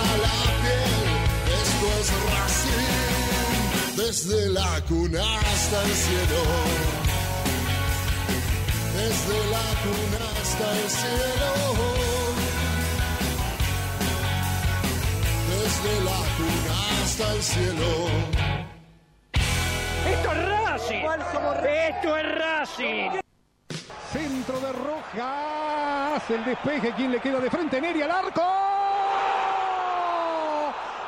la piel. Esto es Racing, desde la cuna hasta el cielo. Desde la cuna hasta el cielo. Desde la cuna hasta el cielo. ¡Esto es Racing! ¡Esto es Racing! Centro de Rojas, el despeje, ¿Quién le queda de frente, Neri al arco.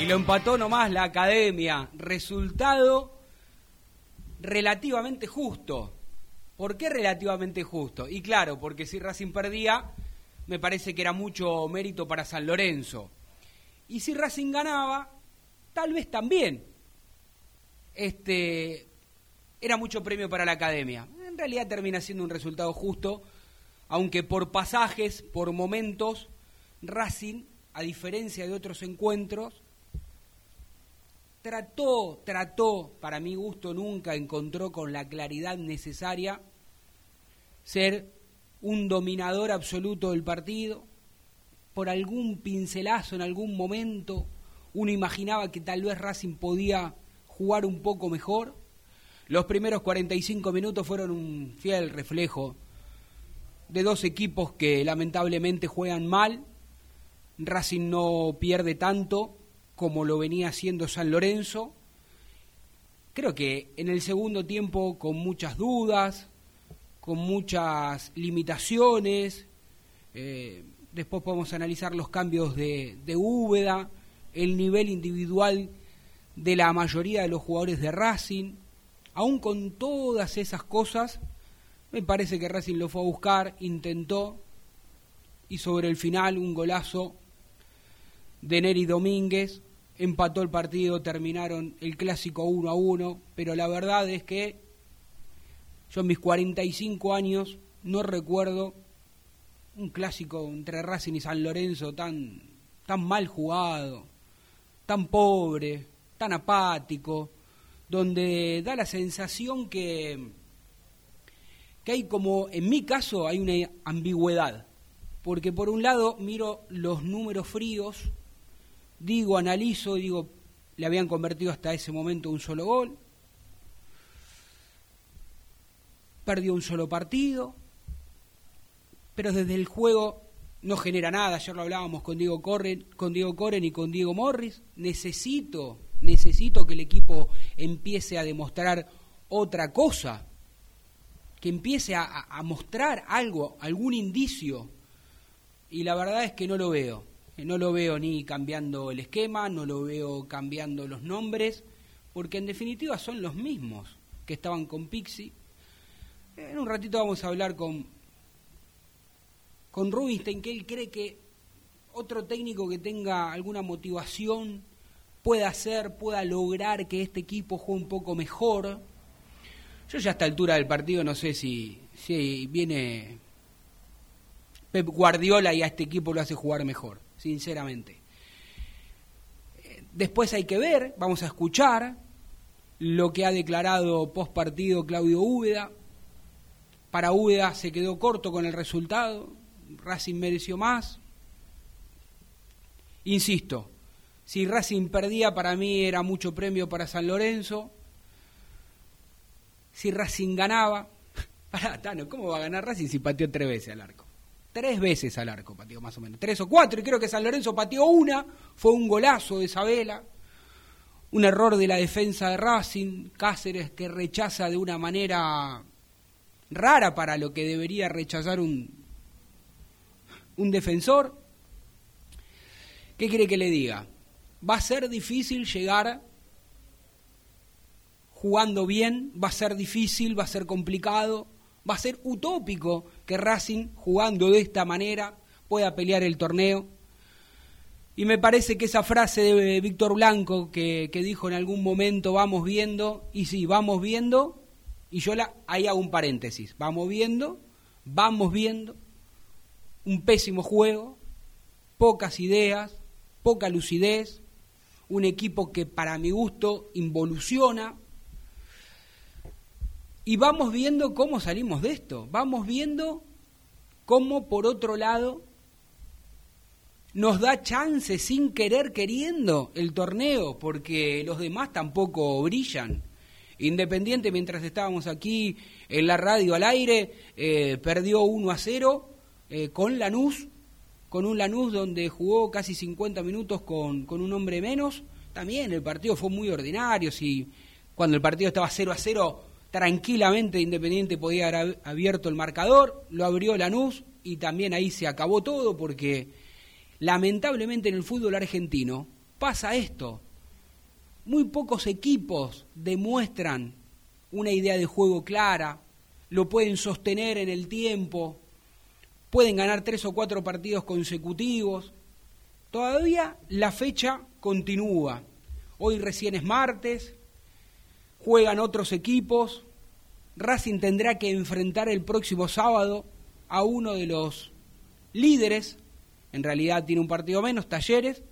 Y lo empató nomás la academia. Resultado relativamente justo. ¿Por qué relativamente justo? Y claro, porque si Racing perdía, me parece que era mucho mérito para San Lorenzo. Y si Racing ganaba, tal vez también. Este, era mucho premio para la academia. En realidad termina siendo un resultado justo, aunque por pasajes, por momentos, Racing, a diferencia de otros encuentros, trató, trató, para mi gusto nunca encontró con la claridad necesaria ser un dominador absoluto del partido. Por algún pincelazo en algún momento uno imaginaba que tal vez Racing podía jugar un poco mejor los primeros 45 minutos fueron un fiel reflejo de dos equipos que lamentablemente juegan mal. Racing no pierde tanto como lo venía haciendo San Lorenzo. Creo que en el segundo tiempo con muchas dudas, con muchas limitaciones. Eh, después podemos analizar los cambios de, de Úbeda, el nivel individual de la mayoría de los jugadores de Racing aún con todas esas cosas, me parece que Racing lo fue a buscar, intentó, y sobre el final un golazo de Neri Domínguez, empató el partido, terminaron el clásico 1 a 1, pero la verdad es que yo en mis 45 años no recuerdo un clásico entre Racing y San Lorenzo tan, tan mal jugado, tan pobre, tan apático, donde da la sensación que, que hay como, en mi caso, hay una ambigüedad. Porque por un lado miro los números fríos, digo, analizo, digo, le habían convertido hasta ese momento un solo gol, perdió un solo partido, pero desde el juego no genera nada. Ayer lo hablábamos con Diego Corren, con Diego Corren y con Diego Morris. Necesito, necesito que el equipo empiece a demostrar otra cosa, que empiece a mostrar algo, algún indicio. Y la verdad es que no lo veo. No lo veo ni cambiando el esquema, no lo veo cambiando los nombres, porque en definitiva son los mismos que estaban con Pixie. En un ratito vamos a hablar con con Rubinstein, que él cree que otro técnico que tenga alguna motivación pueda hacer, pueda lograr que este equipo juegue un poco mejor. Yo ya a esta altura del partido no sé si, si viene Pep Guardiola y a este equipo lo hace jugar mejor, sinceramente. Después hay que ver, vamos a escuchar lo que ha declarado post partido Claudio Úbeda. Para Úbeda se quedó corto con el resultado, Racing mereció más. Insisto, si Racing perdía para mí era mucho premio para San Lorenzo. Si Racing ganaba, para Tano, ¿cómo va a ganar Racing si pateó tres veces al arco? Tres veces al arco pateó más o menos, tres o cuatro, y creo que San Lorenzo pateó una, fue un golazo de Isabela, un error de la defensa de Racing, Cáceres que rechaza de una manera rara para lo que debería rechazar un, un defensor. ¿Qué quiere que le diga? Va a ser difícil llegar jugando bien, va a ser difícil, va a ser complicado, va a ser utópico que Racing, jugando de esta manera, pueda pelear el torneo. Y me parece que esa frase de Víctor Blanco que, que, dijo en algún momento, vamos viendo, y sí, vamos viendo, y yo la, ahí hago un paréntesis, vamos viendo, vamos viendo, un pésimo juego, pocas ideas, poca lucidez, un equipo que para mi gusto involuciona. Y vamos viendo cómo salimos de esto, vamos viendo cómo por otro lado nos da chance sin querer queriendo el torneo, porque los demás tampoco brillan. Independiente, mientras estábamos aquí en la radio al aire, eh, perdió 1 a 0 eh, con Lanús, con un Lanús donde jugó casi 50 minutos con, con un hombre menos. También el partido fue muy ordinario, si cuando el partido estaba 0 a 0, tranquilamente Independiente podía haber abierto el marcador, lo abrió Lanús y también ahí se acabó todo porque lamentablemente en el fútbol argentino pasa esto. Muy pocos equipos demuestran una idea de juego clara, lo pueden sostener en el tiempo, pueden ganar tres o cuatro partidos consecutivos. Todavía la fecha continúa. Hoy recién es martes, juegan otros equipos. Racing tendrá que enfrentar el próximo sábado a uno de los líderes. En realidad tiene un partido menos, Talleres.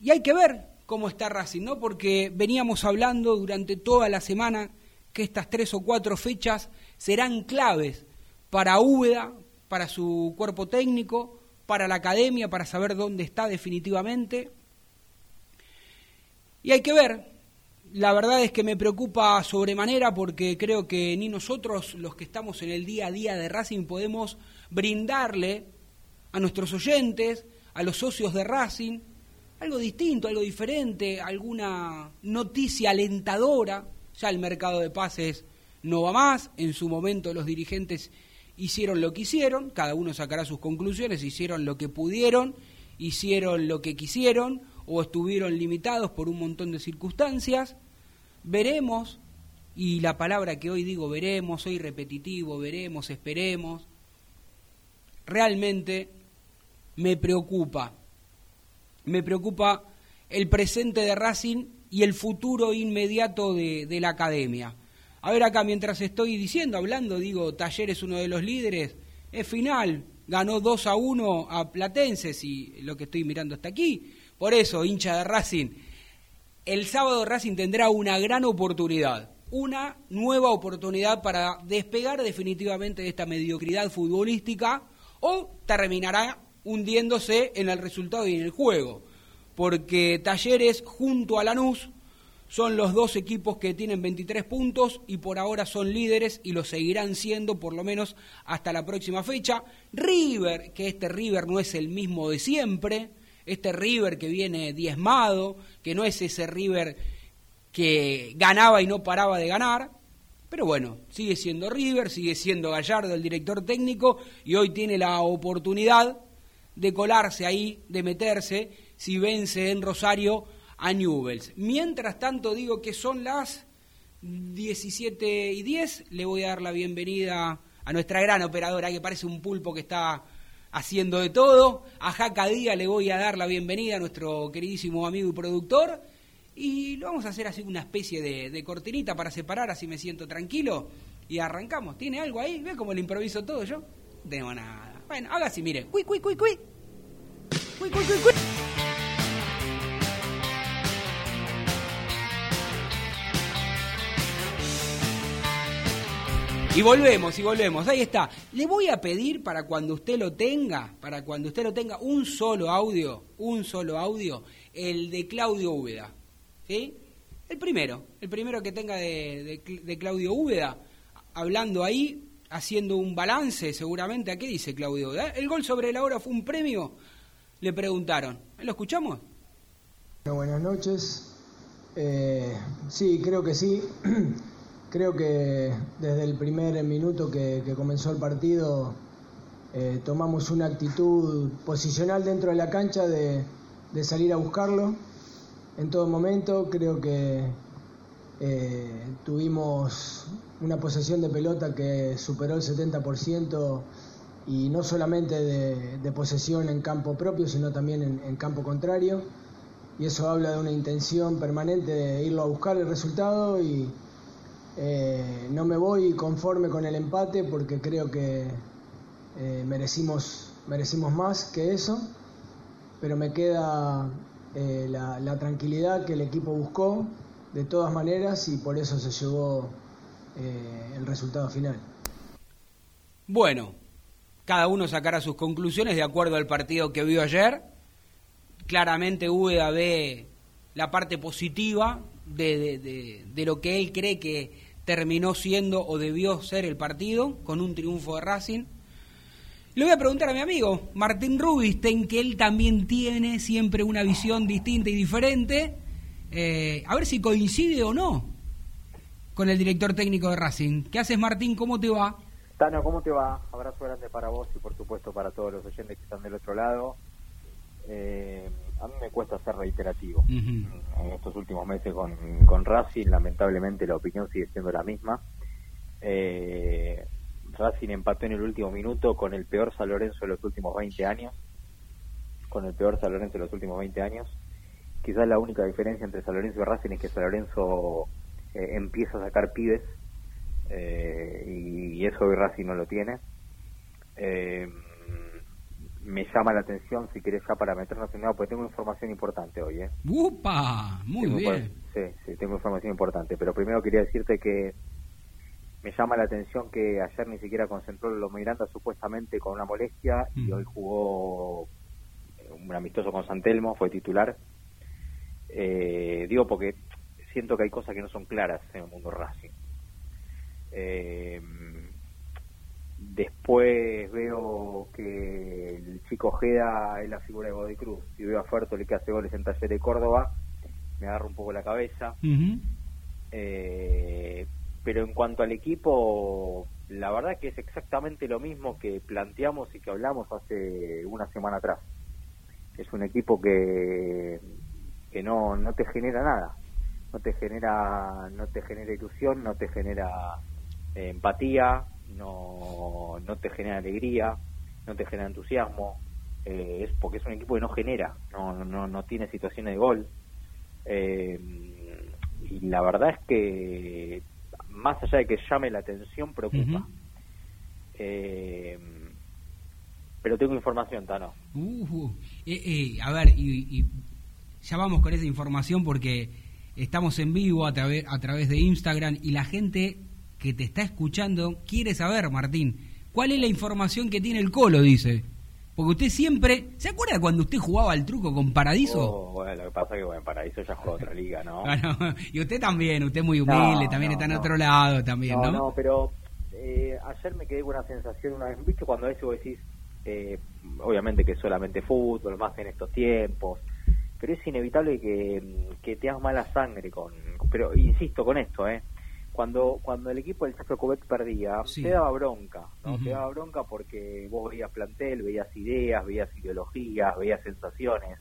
Y hay que ver cómo está Racing, ¿no? Porque veníamos hablando durante toda la semana que estas tres o cuatro fechas serán claves para Úbeda, para su cuerpo técnico, para la academia, para saber dónde está definitivamente. Y hay que ver, la verdad es que me preocupa sobremanera porque creo que ni nosotros, los que estamos en el día a día de Racing, podemos brindarle a nuestros oyentes, a los socios de Racing, algo distinto, algo diferente, alguna noticia alentadora. Ya el mercado de pases no va más, en su momento los dirigentes hicieron lo que hicieron, cada uno sacará sus conclusiones, hicieron lo que pudieron, hicieron lo que quisieron o estuvieron limitados por un montón de circunstancias. Veremos, y la palabra que hoy digo veremos, soy repetitivo, veremos, esperemos, realmente me preocupa, me preocupa el presente de Racing y el futuro inmediato de, la academia. A ver acá, mientras estoy diciendo, hablando, digo, Taller es uno de los líderes, es final, ganó 2 a 1 a Platense, si lo que estoy mirando hasta aquí. Por eso, hincha de Racing, el sábado Racing tendrá una gran oportunidad, una nueva oportunidad para despegar definitivamente de esta mediocridad futbolística o terminará hundiéndose en el resultado y en el juego. porque Talleres junto a Lanús son los dos equipos que tienen 23 puntos y por ahora son líderes y lo seguirán siendo por lo menos hasta la próxima fecha. River, que este River no es el mismo de siempre, este River que viene diezmado, que no es ese River que ganaba y no paraba de ganar, pero bueno, sigue siendo River, sigue siendo Gallardo el director técnico y hoy tiene la oportunidad de colarse ahí, de meterse, si vence en Rosario a Newells. Mientras tanto, digo que son las 17 y 10. Le voy a dar la bienvenida a nuestra gran operadora, que parece un pulpo que está haciendo de todo. A Jaca Díaz le voy a dar la bienvenida a nuestro queridísimo amigo y productor. Y lo vamos a hacer así una especie de, cortinita para separar, así me siento tranquilo. Y arrancamos. ¿Tiene algo ahí? ¿Ve cómo le improviso todo yo? No tengo nada. Bueno, haga así, mire. Cui, cui, cui, cui. Cui, cui, cui, cui. Y volvemos, y volvemos. Ahí está. Le voy a pedir para cuando usted lo tenga, para cuando usted lo tenga, un solo audio, un solo audio, el de Claudio Úbeda. ¿Sí? El primero, el primero que tenga de, Claudio Úbeda, hablando ahí, haciendo un balance seguramente. ¿A qué dice Claudio Úbeda? ¿El gol sobre la hora fue un premio? Le preguntaron. ¿Lo escuchamos? buenas noches. Eh, sí, creo que sí. Creo que desde el primer minuto que, comenzó el partido eh, tomamos una actitud posicional dentro de la cancha de, salir a buscarlo en todo momento. Creo que eh, tuvimos una posesión de pelota que superó el 70% y no solamente de, posesión en campo propio, sino también en, en campo contrario. Y eso habla de una intención permanente de irlo a buscar el resultado y eh, no me voy conforme con el empate porque creo que eh, merecimos, merecimos más que eso, pero me queda eh, la, tranquilidad que el equipo buscó de todas maneras y por eso se llevó el resultado final. Bueno, cada uno sacará sus conclusiones de acuerdo al partido que vio ayer. Claramente Úbeda ve la parte positiva de, de, lo que él cree que terminó siendo o debió ser el partido con un triunfo de Racing. Le voy a preguntar a mi amigo Martín Rubinstein, que él también tiene siempre una visión distinta y diferente, eh, a ver si coincide o no con el director técnico de Racing. ¿Qué haces Martín? ¿Cómo te va? Tano, ¿cómo te va? Abrazo grande para vos y por supuesto para todos los oyentes que están del otro lado. Eh, a mí me cuesta ser reiterativo. En estos últimos meses con, con Racing, lamentablemente la opinión sigue siendo la misma. Eh, Racing empató en el último minuto con el peor San Lorenzo de los últimos 20 años. Con el peor San Lorenzo de los últimos 20 años. Quizás la única diferencia entre San Lorenzo y Racing es que San Lorenzo eh, empieza a sacar pibes eh, y, y, eso hoy Racing no lo tiene. Eh, me llama la atención, si querés ya para meternos en nada, porque tengo información importante hoy. ¿eh? ¡Upa! Muy bien. Sí, sí, tengo información importante, pero primero quería decirte que me llama la atención que ayer ni siquiera concentró los Miranda supuestamente con una molestia y hoy jugó eh, un amistoso con Santelmo, fue titular. Eh, digo porque siento que hay cosas que no son claras en el mundo Racing. Eh, Después veo que el chico Ojeda es la figura de Godoy Cruz. Y veo a Fertoli que hace goles en Taller de Córdoba. Me agarra un poco la cabeza. eh, pero en cuanto al equipo, la verdad que es exactamente lo mismo que planteamos y que hablamos hace una semana atrás. Es un equipo que, que no, no te genera nada. No te genera, no te genera ilusión, no te genera eh, empatía, no, no te genera alegría, no te genera entusiasmo, eh, es porque es un equipo que no genera, no, no, no tiene situaciones de gol. Eh, y la verdad es que, más allá de que llame la atención, preocupa. Eh, pero tengo información, Tano. Uh, a ver, y, ya vamos con esa información porque estamos en vivo a, a través de Instagram y la gente que te está escuchando quiere saber, Martín, ¿cuál es la información que tiene el Colo? Dice. Porque usted siempre. ¿Se acuerda cuando usted jugaba al truco con Paradiso? Oh, bueno, lo que pasa es que bueno, Paradiso ya juega otra liga, ¿no? Bueno, y usted también, usted muy humilde, No, también no, está en no. otro lado también, ¿no? No, no, pero eh, ayer me quedé con una sensación una vez, ¿viste? Cuando vos decís, eh, obviamente que es solamente fútbol, más en estos tiempos, pero es inevitable que, que te hagas mala sangre con... Pero insisto con esto, ¿eh? Cuando, cuando el equipo del Cubet perdía, Sí. te daba bronca, ¿no? Te daba bronca porque vos veías plantel, veías ideas, veías ideologías, veías sensaciones.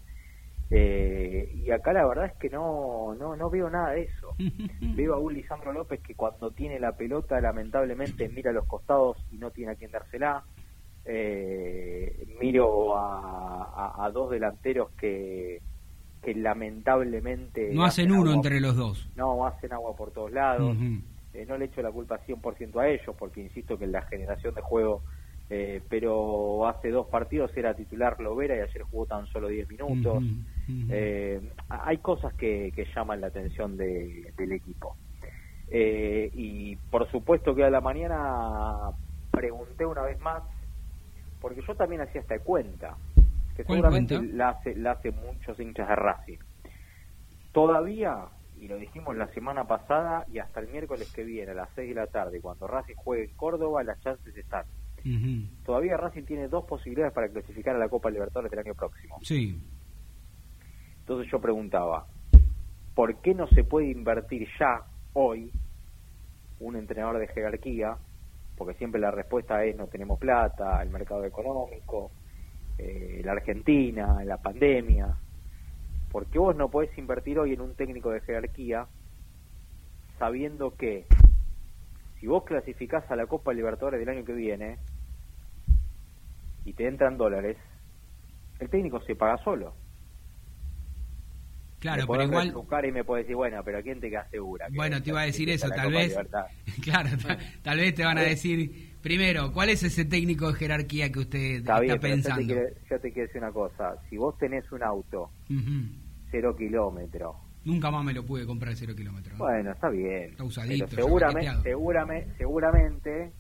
Eh, y acá la verdad es que no, no, no veo nada de eso. Veo a un Lisandro López que cuando tiene la pelota lamentablemente mira a los costados y no tiene a quien dársela. Eh, miro a, a- a dos delanteros que, que lamentablemente... no hacen uno agua- entre los dos. No, hacen agua por todos lados. Eh, no le echo la culpa 100% a ellos, porque insisto que en la generación de juego, eh, pero hace dos partidos era titular Lovera y ayer jugó tan solo 10 minutos. Eh, hay cosas que, que llaman la atención de- del equipo. Eh, y por supuesto que a la mañana pregunté una vez más, porque yo también hacía esta cuenta, que ¿Cuál seguramente la hace, la hace muchos hinchas de Racing. Todavía, y lo dijimos la semana pasada y hasta el miércoles que viene a las 6 de la tarde, cuando Racing juegue en Córdoba, las chances están. Todavía Racing tiene dos posibilidades para clasificar a la Copa Libertadores del año próximo. Sí. Entonces yo preguntaba, ¿por qué no se puede invertir ya, hoy, un entrenador de jerarquía? Porque siempre la respuesta es no tenemos plata, el mercado económico, eh, la Argentina, la pandemia. ¿Por qué vos no podés invertir hoy en un técnico de jerarquía sabiendo que si vos clasificás a la Copa Libertadores del año que viene y te entran dólares, el técnico se paga solo? Claro, me pero igual. retrucar y me puedes decir, bueno, pero ¿quién te asegura? que Bueno, te iba a decir eso, tal vez. Libertad? Claro, ta- tal vez te van a decir. Primero, ¿cuál es ese técnico de jerarquía que usted Está está, bien, pero yo te, pensando? quiero, yo te quiero decir una cosa. Si vos tenés un auto, cero kilómetros, Nunca más me lo pude comprar cero kilómetros. ¿no? bueno, está bien. Está usadito, pero seguramente, seguramente, seguramente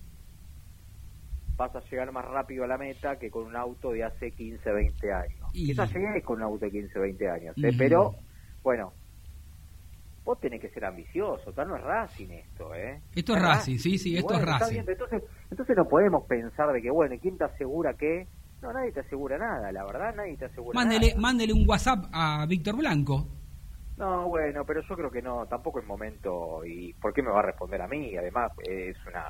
vas a llegar más rápido a la meta que con un auto de hace 15, 20 años. Y- Quizás llegues con un auto de 15, 20 años, ¿eh? Pero bueno, vos tenés que ser ambicioso, tal no es Racing esto, ¿eh? Esto es. Racing, sí, sí, esto es bueno, Racing. bien, entonces, entonces no podemos pensar de que, bueno, ¿y ¿quién te asegura que? No, nadie te asegura nada, la verdad, nadie te asegura Mándele, nada. mándele un WhatsApp a Víctor Blanco. No, bueno, pero yo creo que no, tampoco es momento. ¿Y por qué me va a responder a mí? Además, es una.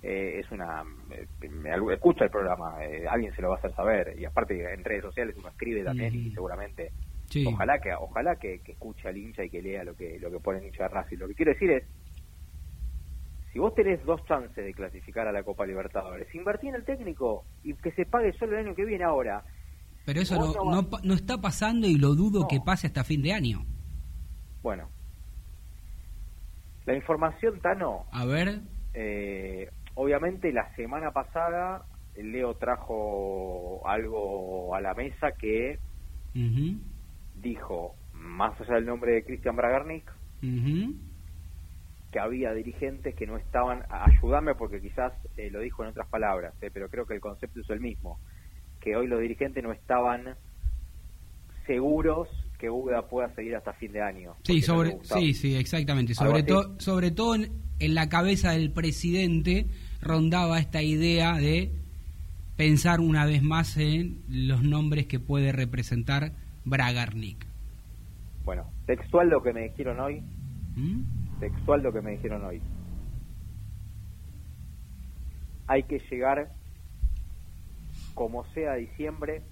eh, es una. eh, me- escucha el programa, eh, alguien se lo va a hacer saber. Y aparte, en redes sociales uno escribe también y seguramente. Sí. Ojalá que ojalá que, que escuche al hincha y que lea lo que lo que pone el hincha de Racing. Lo que quiero decir es. Si vos tenés dos chances de clasificar a la Copa Libertadores, invertí en el técnico y que se pague solo el año que viene ahora. Pero eso no, no no, vas- pa- no está pasando y lo dudo que pase hasta fin de año. Bueno. La información, Tano, A ver. Eh, obviamente la semana pasada Leo trajo algo a la mesa que dijo, más allá del nombre de Cristian Bragarnik, que había dirigentes que no estaban, ayúdame porque quizás eh, lo dijo en otras palabras, eh, pero creo que el concepto es el mismo, que hoy los dirigentes no estaban seguros que Uda pueda seguir hasta fin de año. Sí, no sobre, sí, sí, exactamente. Sobre, sobre todo en, en la cabeza del presidente rondaba esta idea de pensar una vez más en los nombres que puede representar Bragarnik. Bueno, textual lo que me dijeron hoy, ¿Mm? textual lo que me dijeron hoy. Hay que llegar como sea a diciembre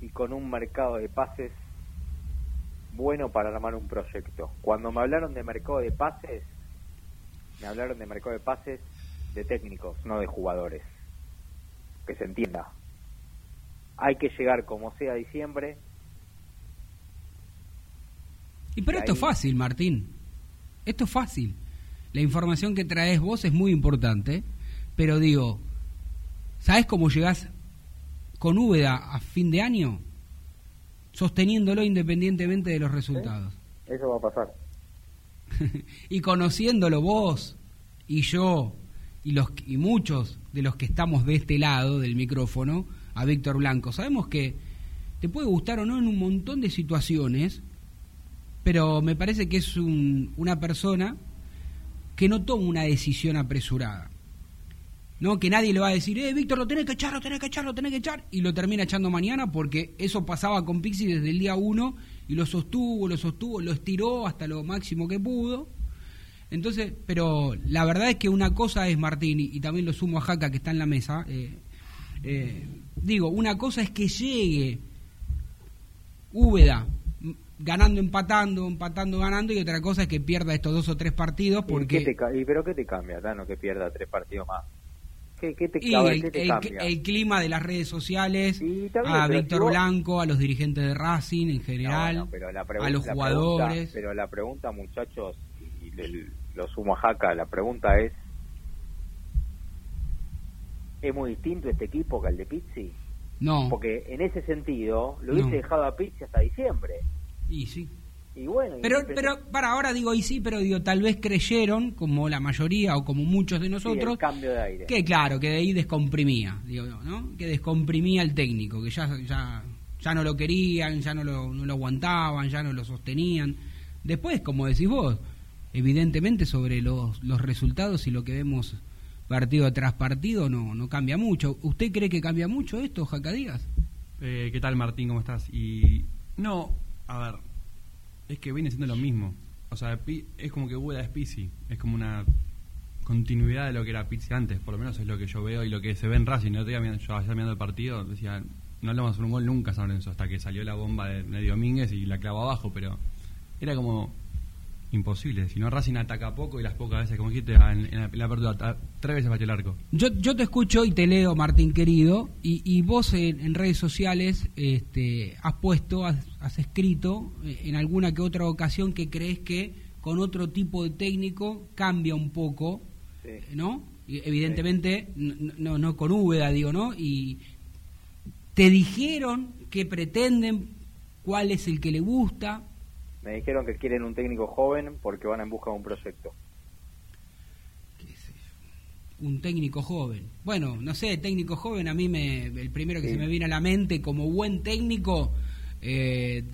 y con un mercado de pases bueno para armar un proyecto. Cuando me hablaron de mercado de pases, me hablaron de mercado de pases de técnicos, no de jugadores. Que se entienda. Hay que llegar como sea a diciembre Y pero Y esto es fácil, Martín. Esto es fácil. La información que traes vos es muy importante, pero digo, ¿sabes cómo llegás con Úbeda a fin de año? Sosteniéndolo independientemente de los resultados. eso va a pasar. y conociéndolo vos y yo y, los, y muchos de los que estamos de este lado del micrófono, a Víctor Blanco, sabemos que te puede gustar o no en un montón de situaciones, pero me parece que es un, una persona que no toma una decisión apresurada. ¿no? Que nadie le va a decir, eh, Víctor, lo tenés que echar, lo tenés que echar, lo tenés que echar, y lo termina echando mañana porque eso pasaba con Pixi desde el día uno y lo sostuvo, lo sostuvo, lo estiró hasta lo máximo que pudo. Entonces, pero la verdad es que una cosa es Martín, y, también lo sumo a Jaca que está en la mesa, eh, eh, digo, una cosa es que llegue Úbeda ganando, empatando, empatando, ganando, y otra cosa es que pierda estos dos o tres partidos porque... ¿Y, qué te, pero qué te cambia, Tano, que pierda tres partidos más? ¿Qué, te, y el, clima de las redes sociales, a Víctor Blanco, a los dirigentes de Racing en general, a los jugadores. pero la pregunta, muchachos, y, lo sumo a Jaca, la pregunta es, ¿es muy distinto este equipo que el de Pizzi? No. Porque en ese sentido, lo hubiese dejado a Pizzi hasta diciembre. Y sí. Y bueno, pero, pero para ahora digo, y sí, pero digo, tal vez creyeron, como la mayoría o como muchos de nosotros, cambio de aire. que claro, que de ahí descomprimía, digo, ¿no? Que descomprimía el técnico, que ya, ya, ya no lo querían, ya no lo, no lo aguantaban, ya no lo sostenían. Después, como decís vos, evidentemente sobre los, los resultados y lo que vemos partido tras partido no, no cambia mucho. ¿Usted cree que cambia mucho esto, Jaca Díaz? Eh, ¿Qué tal, Martín? ¿Cómo estás? Y no, a ver, es que viene siendo lo mismo. O sea, es como que Buda es Pizzi. Es como una continuidad de lo que era Pizzi antes. Por lo menos es lo que yo veo y lo que se ve en Racing. yo ayer mirando el partido, decía, no le vamos a hacer un gol nunca San Lorenzo. Hasta que salió la bomba de, de Domínguez y la clavó abajo. Pero era como imposible. Si no, Racing ataca poco y las pocas veces, como dijiste, en, la, apertura, tres veces batió el arco. Yo, yo te escucho y te leo, Martín querido, y, y vos en, redes sociales este, has puesto, has, escrito eh, en alguna que otra ocasión que crees que con otro tipo de técnico cambia un poco, ¿no? evidentemente, no, no con Úbeda, digo, ¿no? Y te dijeron que pretenden, cuál es el que le gusta, me dijeron que quieren un técnico joven porque van en busca de un proyecto. Un técnico joven. Bueno, no sé, técnico joven, a mí me, el primero que se me viene a la mente como buen técnico, eh,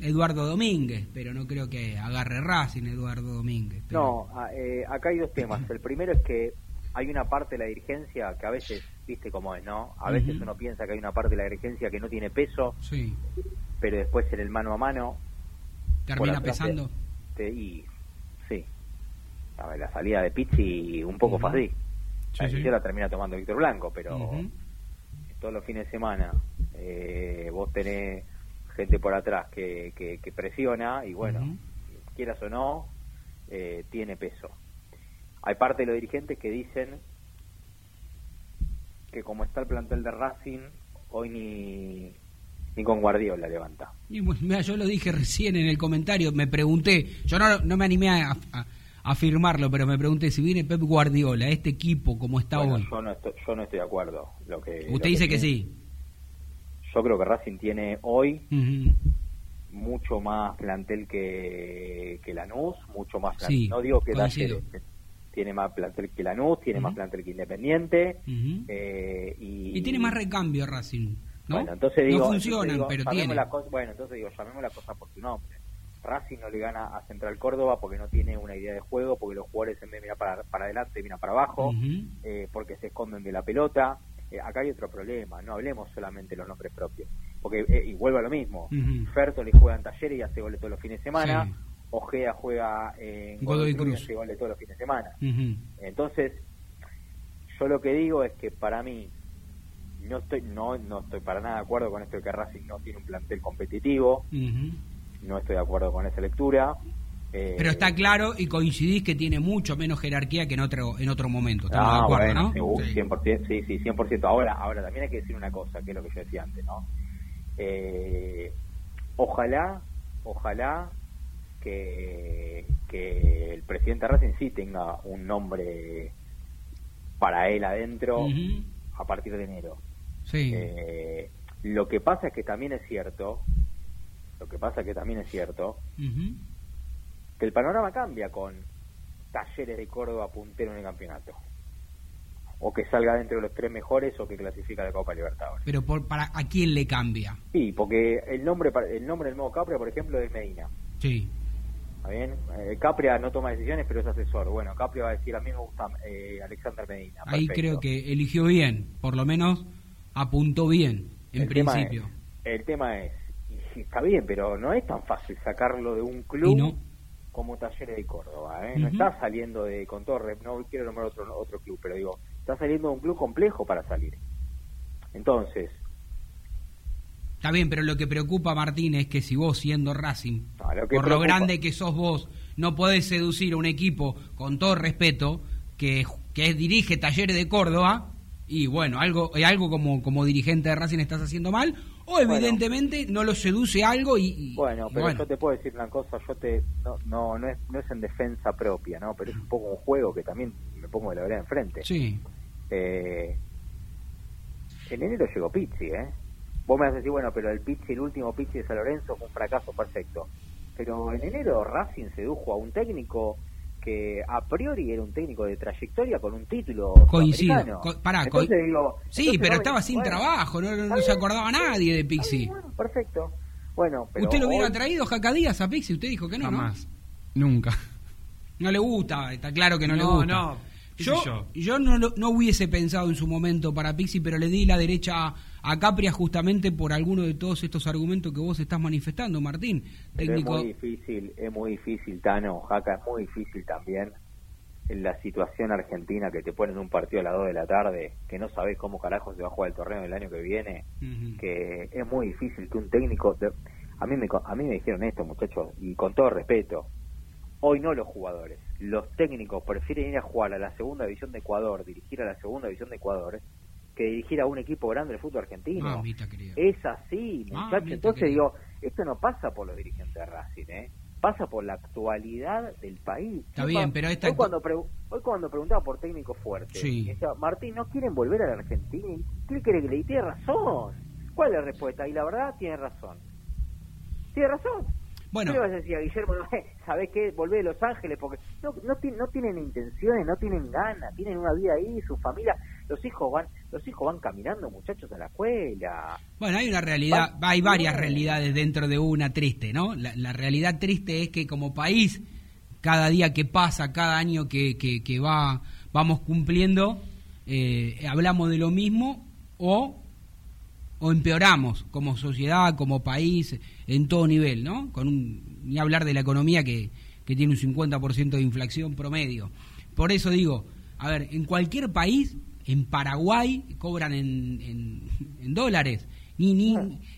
Eduardo Domínguez, pero no creo que agarre Racing Eduardo Domínguez. No, eh, acá hay dos temas. El primero es que hay una parte de la dirigencia que a veces, viste cómo es, ¿no? A veces uno piensa que hay una parte de la dirigencia que no tiene peso, sí. pero después en el mano a mano termina pesando. y sí. A ver, la salida de Pizzi un poco uh la termina tomando Víctor Blanco, pero todos los fines de semana eh, vos tenés gente por atrás que, que, presiona y bueno, quieras o no, eh, tiene peso. Hay parte de los dirigentes que dicen que como está el plantel de Racing, hoy ni, ni con Guardiola levanta. Y, mira, yo lo dije recién en el comentario, me pregunté, yo no, no me animé a, afirmarlo, pero me pregunté si viene Pep Guardiola, este equipo como está hoy. Yo no, estoy, yo no estoy de acuerdo. Lo que, Usted dice que, sí. Yo creo que Racing tiene hoy mucho más plantel que, que Lanús, mucho más plantel. no digo que tiene más plantel que Lanús, tiene más plantel que Independiente. Eh, y, y tiene más recambio Racing. Bueno, entonces digo, funcionan, pero tiene. bueno, entonces digo, llamemos la cosa por su nombre. Racing no le gana a Central Córdoba porque no tiene una idea de juego, porque los jugadores en vez de mirar para, para adelante miran para abajo, eh, porque se esconden de la pelota. Eh, acá hay otro problema, no hablemos solamente de los nombres propios, porque eh, y vuelvo a lo mismo. Ferto le juega en Talleres y hace goles todos los fines de semana. Ojea juega en Godoy Cruz y hace goles todos los fines de semana. Entonces, yo lo que digo es que para mí no estoy no no estoy para nada de acuerdo con esto de que Racing no tiene un plantel competitivo. No estoy de acuerdo con esa lectura. Eh, pero está claro y coincidís que tiene mucho menos jerarquía que en otro en otro momento estamos de acuerdo ¿no? sí. 100%, sí sí 100% ahora ahora también hay que decir una cosa que es lo que yo decía antes no eh, ojalá ojalá que, que el presidente Racing sí tenga un nombre para él adentro a partir de enero eh, lo que pasa es que también es cierto, lo que pasa es que también es cierto, que el panorama cambia con Talleres de Córdoba puntero en el campeonato. O que salga dentro de los tres mejores o que clasifica a la Copa Libertadores. Pero por, para ¿a quién le cambia? Sí, porque el nombre el nombre del nuevo Capria, por ejemplo, es Medina. Sí. ¿Está bien? Eh, Capria no toma decisiones, pero es asesor. Bueno, Capria va a decir, a mí me gusta eh, Alexander Medina. Ahí Perfecto. creo que eligió bien, por lo menos apuntó bien, en el tema principio. es- el tema es, y está bien, pero no es tan fácil sacarlo de un club no. como Talleres de Córdoba. ¿eh? No está saliendo de, con todo, no quiero nombrar otro, otro club, pero digo, está saliendo de un club complejo para salir. Entonces, Está bien, pero lo que preocupa Martín es que si vos siendo Racing, No, lo que por lo grande que sos vos, no podés seducir a un equipo con todo respeto que, que dirige Talleres de Córdoba y bueno, algo eh, algo como como dirigente de Racing estás haciendo mal o evidentemente no lo seduce algo y, y- bueno, pero bueno. yo te puedo decir una cosa, yo te no no no es, no es en defensa propia, ¿no? Pero es un poco un juego que también me pongo de la vereda enfrente. Sí. Eh, en enero llegó Pizzi, ¿eh? Vos me vas a decir, bueno, pero el Pizzi, el último Pizzi de San Lorenzo fue un fracaso perfecto. Pero en enero Racing sedujo a un técnico que a priori era un técnico de trayectoria con un título Coincido. Co- pará, digo, Sí, pero no estaba sin bueno, trabajo, no, no- no se acordaba nadie de Pixi. bueno, perfecto. Bueno, pero ¿Usted lo hubiera hoy- traído Jaca Díaz a Pixi? Usted dijo que no, ¿no? Jamás. Nunca. No le gusta, está claro que no, le No, gusta. no, Yo, yo. yo no, lo- no hubiese pensado en su momento para Pixi, pero le di la derecha a, a Capria justamente por alguno de todos estos argumentos que vos estás manifestando, Martín. Técnico. Es muy difícil, es muy difícil, Tano, Jaca, es muy difícil también en la situación argentina que te ponen un partido a las 2 de la tarde, que no sabes cómo carajo se va a jugar el torneo del año que viene, que es muy difícil que un técnico... a, mí me, a mí me dijeron esto, muchachos, y con todo respeto, hoy no los jugadores, los técnicos prefieren ir a jugar a la segunda división de Ecuador, dirigir a la segunda división de Ecuador, que dirigir a un equipo grande del fútbol argentino. Mamita. Es así, muchachos. Entonces digo, esto no pasa por los dirigentes de Racing, ¿eh? Pasa por la actualidad del país. Está bien, pero esta Hoy cuando, hoy cuando preguntaba por técnico fuerte, Sí. decía, Martín, ¿no quieren volver a la Argentina? ¿Y ¿Qué quiere que le diga? Tiene razón. ¿Cuál es la respuesta? Y la verdad, tiene razón. Tiene razón. Bueno. ¿Qué vas a decir a Guillermo? Eh, ¿Sabés qué? Volvé de Los Ángeles porque no, no, no tienen intenciones, no tienen ganas, tienen una vida ahí, su familia, los hijos van, los hijos van caminando, muchachos, a la escuela. Bueno, hay una realidad, Va- hay varias realidades dentro de una triste, ¿no? La, la realidad triste es que como país, cada día que pasa, cada año que, que, que va, vamos cumpliendo, eh, hablamos de lo mismo o, o empeoramos como sociedad, como país, en todo nivel, ¿no? Con un, ni hablar de la economía que, que tiene un 50% de inflación promedio. Por eso digo, a ver, en cualquier país, en Paraguay, cobran en, en, en dólares. Ni, ni,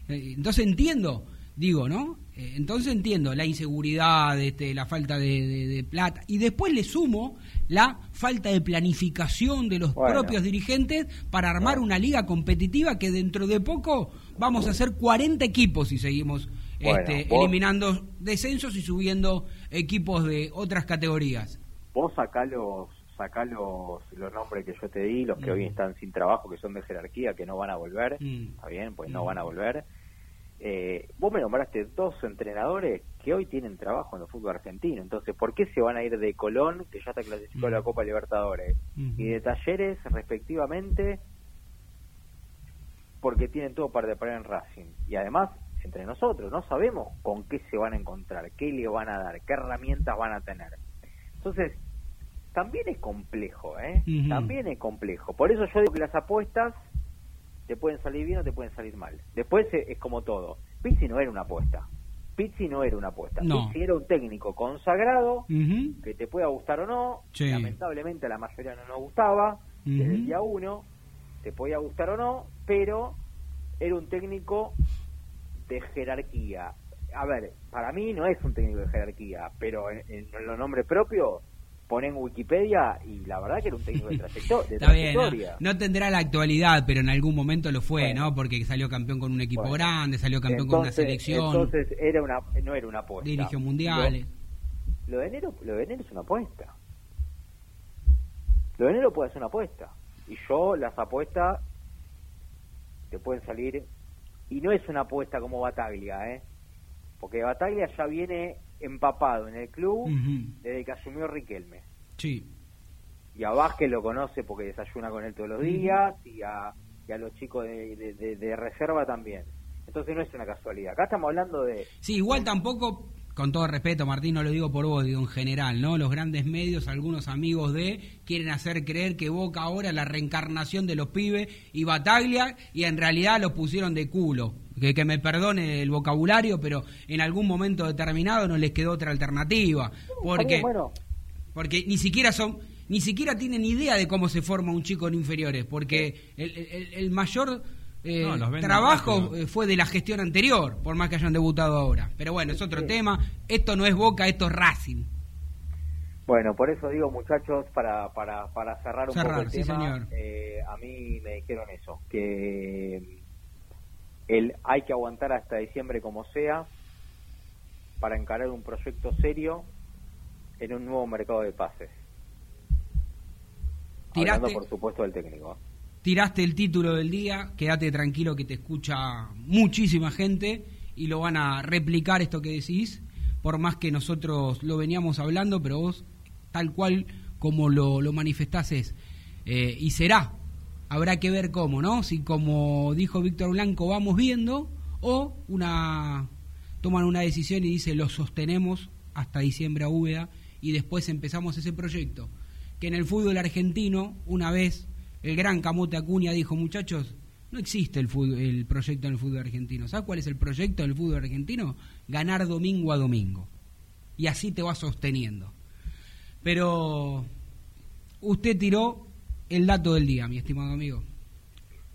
eh, entonces entiendo, digo, ¿no? Eh, Entonces entiendo la inseguridad, este, la falta de, de- de plata. Y después le sumo la falta de planificación de los Bueno. propios dirigentes para armar una liga competitiva que dentro de poco vamos a hacer 40 equipos si seguimos Bueno, este, vos- eliminando descensos y subiendo equipos de otras categorías. Vos sacá los, sacá los, los nombres que yo te di, los que Mm. hoy están sin trabajo, que son de jerarquía, que no van a volver, Mm. está bien, pues no Mm. van a volver. Eh, vos me nombraste dos entrenadores que hoy tienen trabajo en el fútbol argentino, entonces, ¿por qué se van a ir de Colón, que ya está clasificado a la Mm. Copa Libertadores, Ujú. y de Talleres, respectivamente, porque tienen todo para deparar en Racing? Y además, entre nosotros, no sabemos con qué se van a encontrar, qué le van a dar, qué herramientas van a tener. Entonces, también es complejo, ¿eh? También es complejo. Por eso yo digo que las apuestas te pueden salir bien o te pueden salir mal. Después es como todo. Pizzi no era una apuesta. Pizzi no era una apuesta. No. Pizzi era un técnico consagrado, que te pueda gustar o no. Sí. Lamentablemente a la mayoría no nos gustaba. Desde Ujú. el día uno te podía gustar o no, pero era un técnico de jerarquía. A ver, para mí no es un técnico de jerarquía, pero en, en los nombres propios ponen en Wikipedia y la verdad que era un técnico de, trayecto- de Está bien, no, trayectoria. no tendrá la actualidad, pero en algún momento lo fue, Bueno. ¿no? Porque salió campeón con un equipo Bueno. grande, salió campeón con una selección, Entonces era una, no era una apuesta. dirigió mundiales. Lo, lo de enero, lo de enero es una apuesta. Lo de enero puede ser una apuesta. Y yo las apuestas te pueden salir y no es una apuesta como Bataglia, ¿eh? Porque Bataglia ya viene empapado en el club desde que asumió Riquelme. Sí. Y a Vázquez lo conoce porque desayuna con él todos los días y a, y a los chicos de, de- de reserva también. Entonces no es una casualidad. Acá estamos hablando de... Sí, igual tampoco, con todo respeto, Martín, no lo digo por vos, digo en general, ¿no? Los grandes medios, algunos amigos de, quieren hacer creer que Boca ahora es la reencarnación de los pibes y Bataglia, y en realidad los pusieron de culo. Que, que me perdone el vocabulario, pero en algún momento determinado no les quedó otra alternativa. Porque, Bueno, porque ni siquiera son ni siquiera tienen idea de cómo se forma un chico en inferiores porque el, el- el mayor eh, No, los venden trabajo rápido. eh, fue de la gestión anterior por más que hayan debutado ahora pero bueno es otro tema esto no es Boca esto es Racing Bueno, por eso digo, muchachos, para, para, para cerrar un Cerrar, poco el sí, tema, señor. eh, a mí me dijeron eso, que el hay que aguantar hasta diciembre como sea para encarar un proyecto serio en un nuevo mercado de pases. Hablando, Tiraste- por supuesto, del técnico. tiraste el título del día, quédate tranquilo que te escucha muchísima gente y lo van a replicar esto que decís, por más que nosotros lo veníamos hablando, pero vos tal cual como lo, lo manifestás es. Eh, y será, habrá que ver cómo, ¿no? Si como dijo Víctor Blanco vamos viendo o una toman una decisión y dice lo sostenemos hasta diciembre a Úbeda y después empezamos ese proyecto. Que en el fútbol argentino, una vez el gran Camote Acuña dijo, muchachos, no existe el, fútbol- el proyecto en el fútbol argentino. ¿Sabes cuál es el proyecto del fútbol argentino? Ganar domingo a domingo. Y así te vas sosteniendo. Pero usted tiró el dato del día, mi estimado amigo.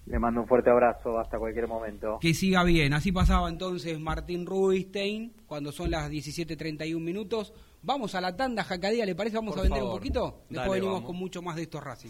Le mando un fuerte abrazo hasta cualquier momento. Que siga bien. Así pasaba entonces Martín Rubinstein cuando son las 17.31 minutos. Vamos a la tanda, Jacadía, ¿le parece? Vamos Por a vender un poquito. Después Dale, venimos vamos. con mucho más de estos Racing.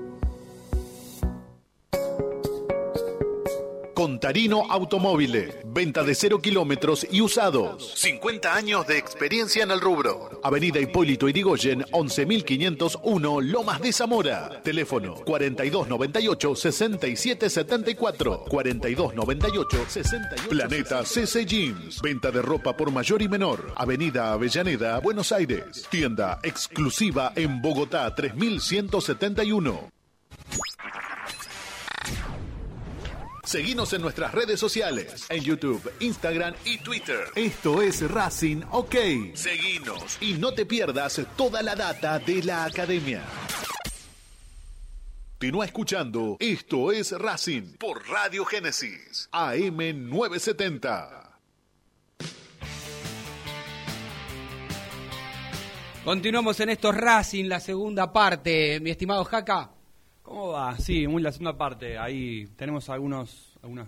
Contarino Automóvil. Venta de cero kilómetros y usados. 50 años de experiencia en el rubro. Avenida Hipólito Irigoyen, 11501, Lomas de Zamora. Teléfono 4298-6774. 4298-68. Planeta CC Jeans. Venta de ropa por mayor y menor. Avenida Avellaneda, Buenos Aires. Tienda exclusiva en Bogotá, 3171. Seguinos en nuestras redes sociales, en YouTube, Instagram y Twitter. Esto es Racing OK. Seguinos y no te pierdas toda la data de la academia. Continúa escuchando Esto es Racing por Radio Génesis, AM 970. Continuamos en estos Racing, la segunda parte, mi estimado Jaca. ¿Cómo va? Sí, muy la segunda parte. Ahí tenemos algunos, algunos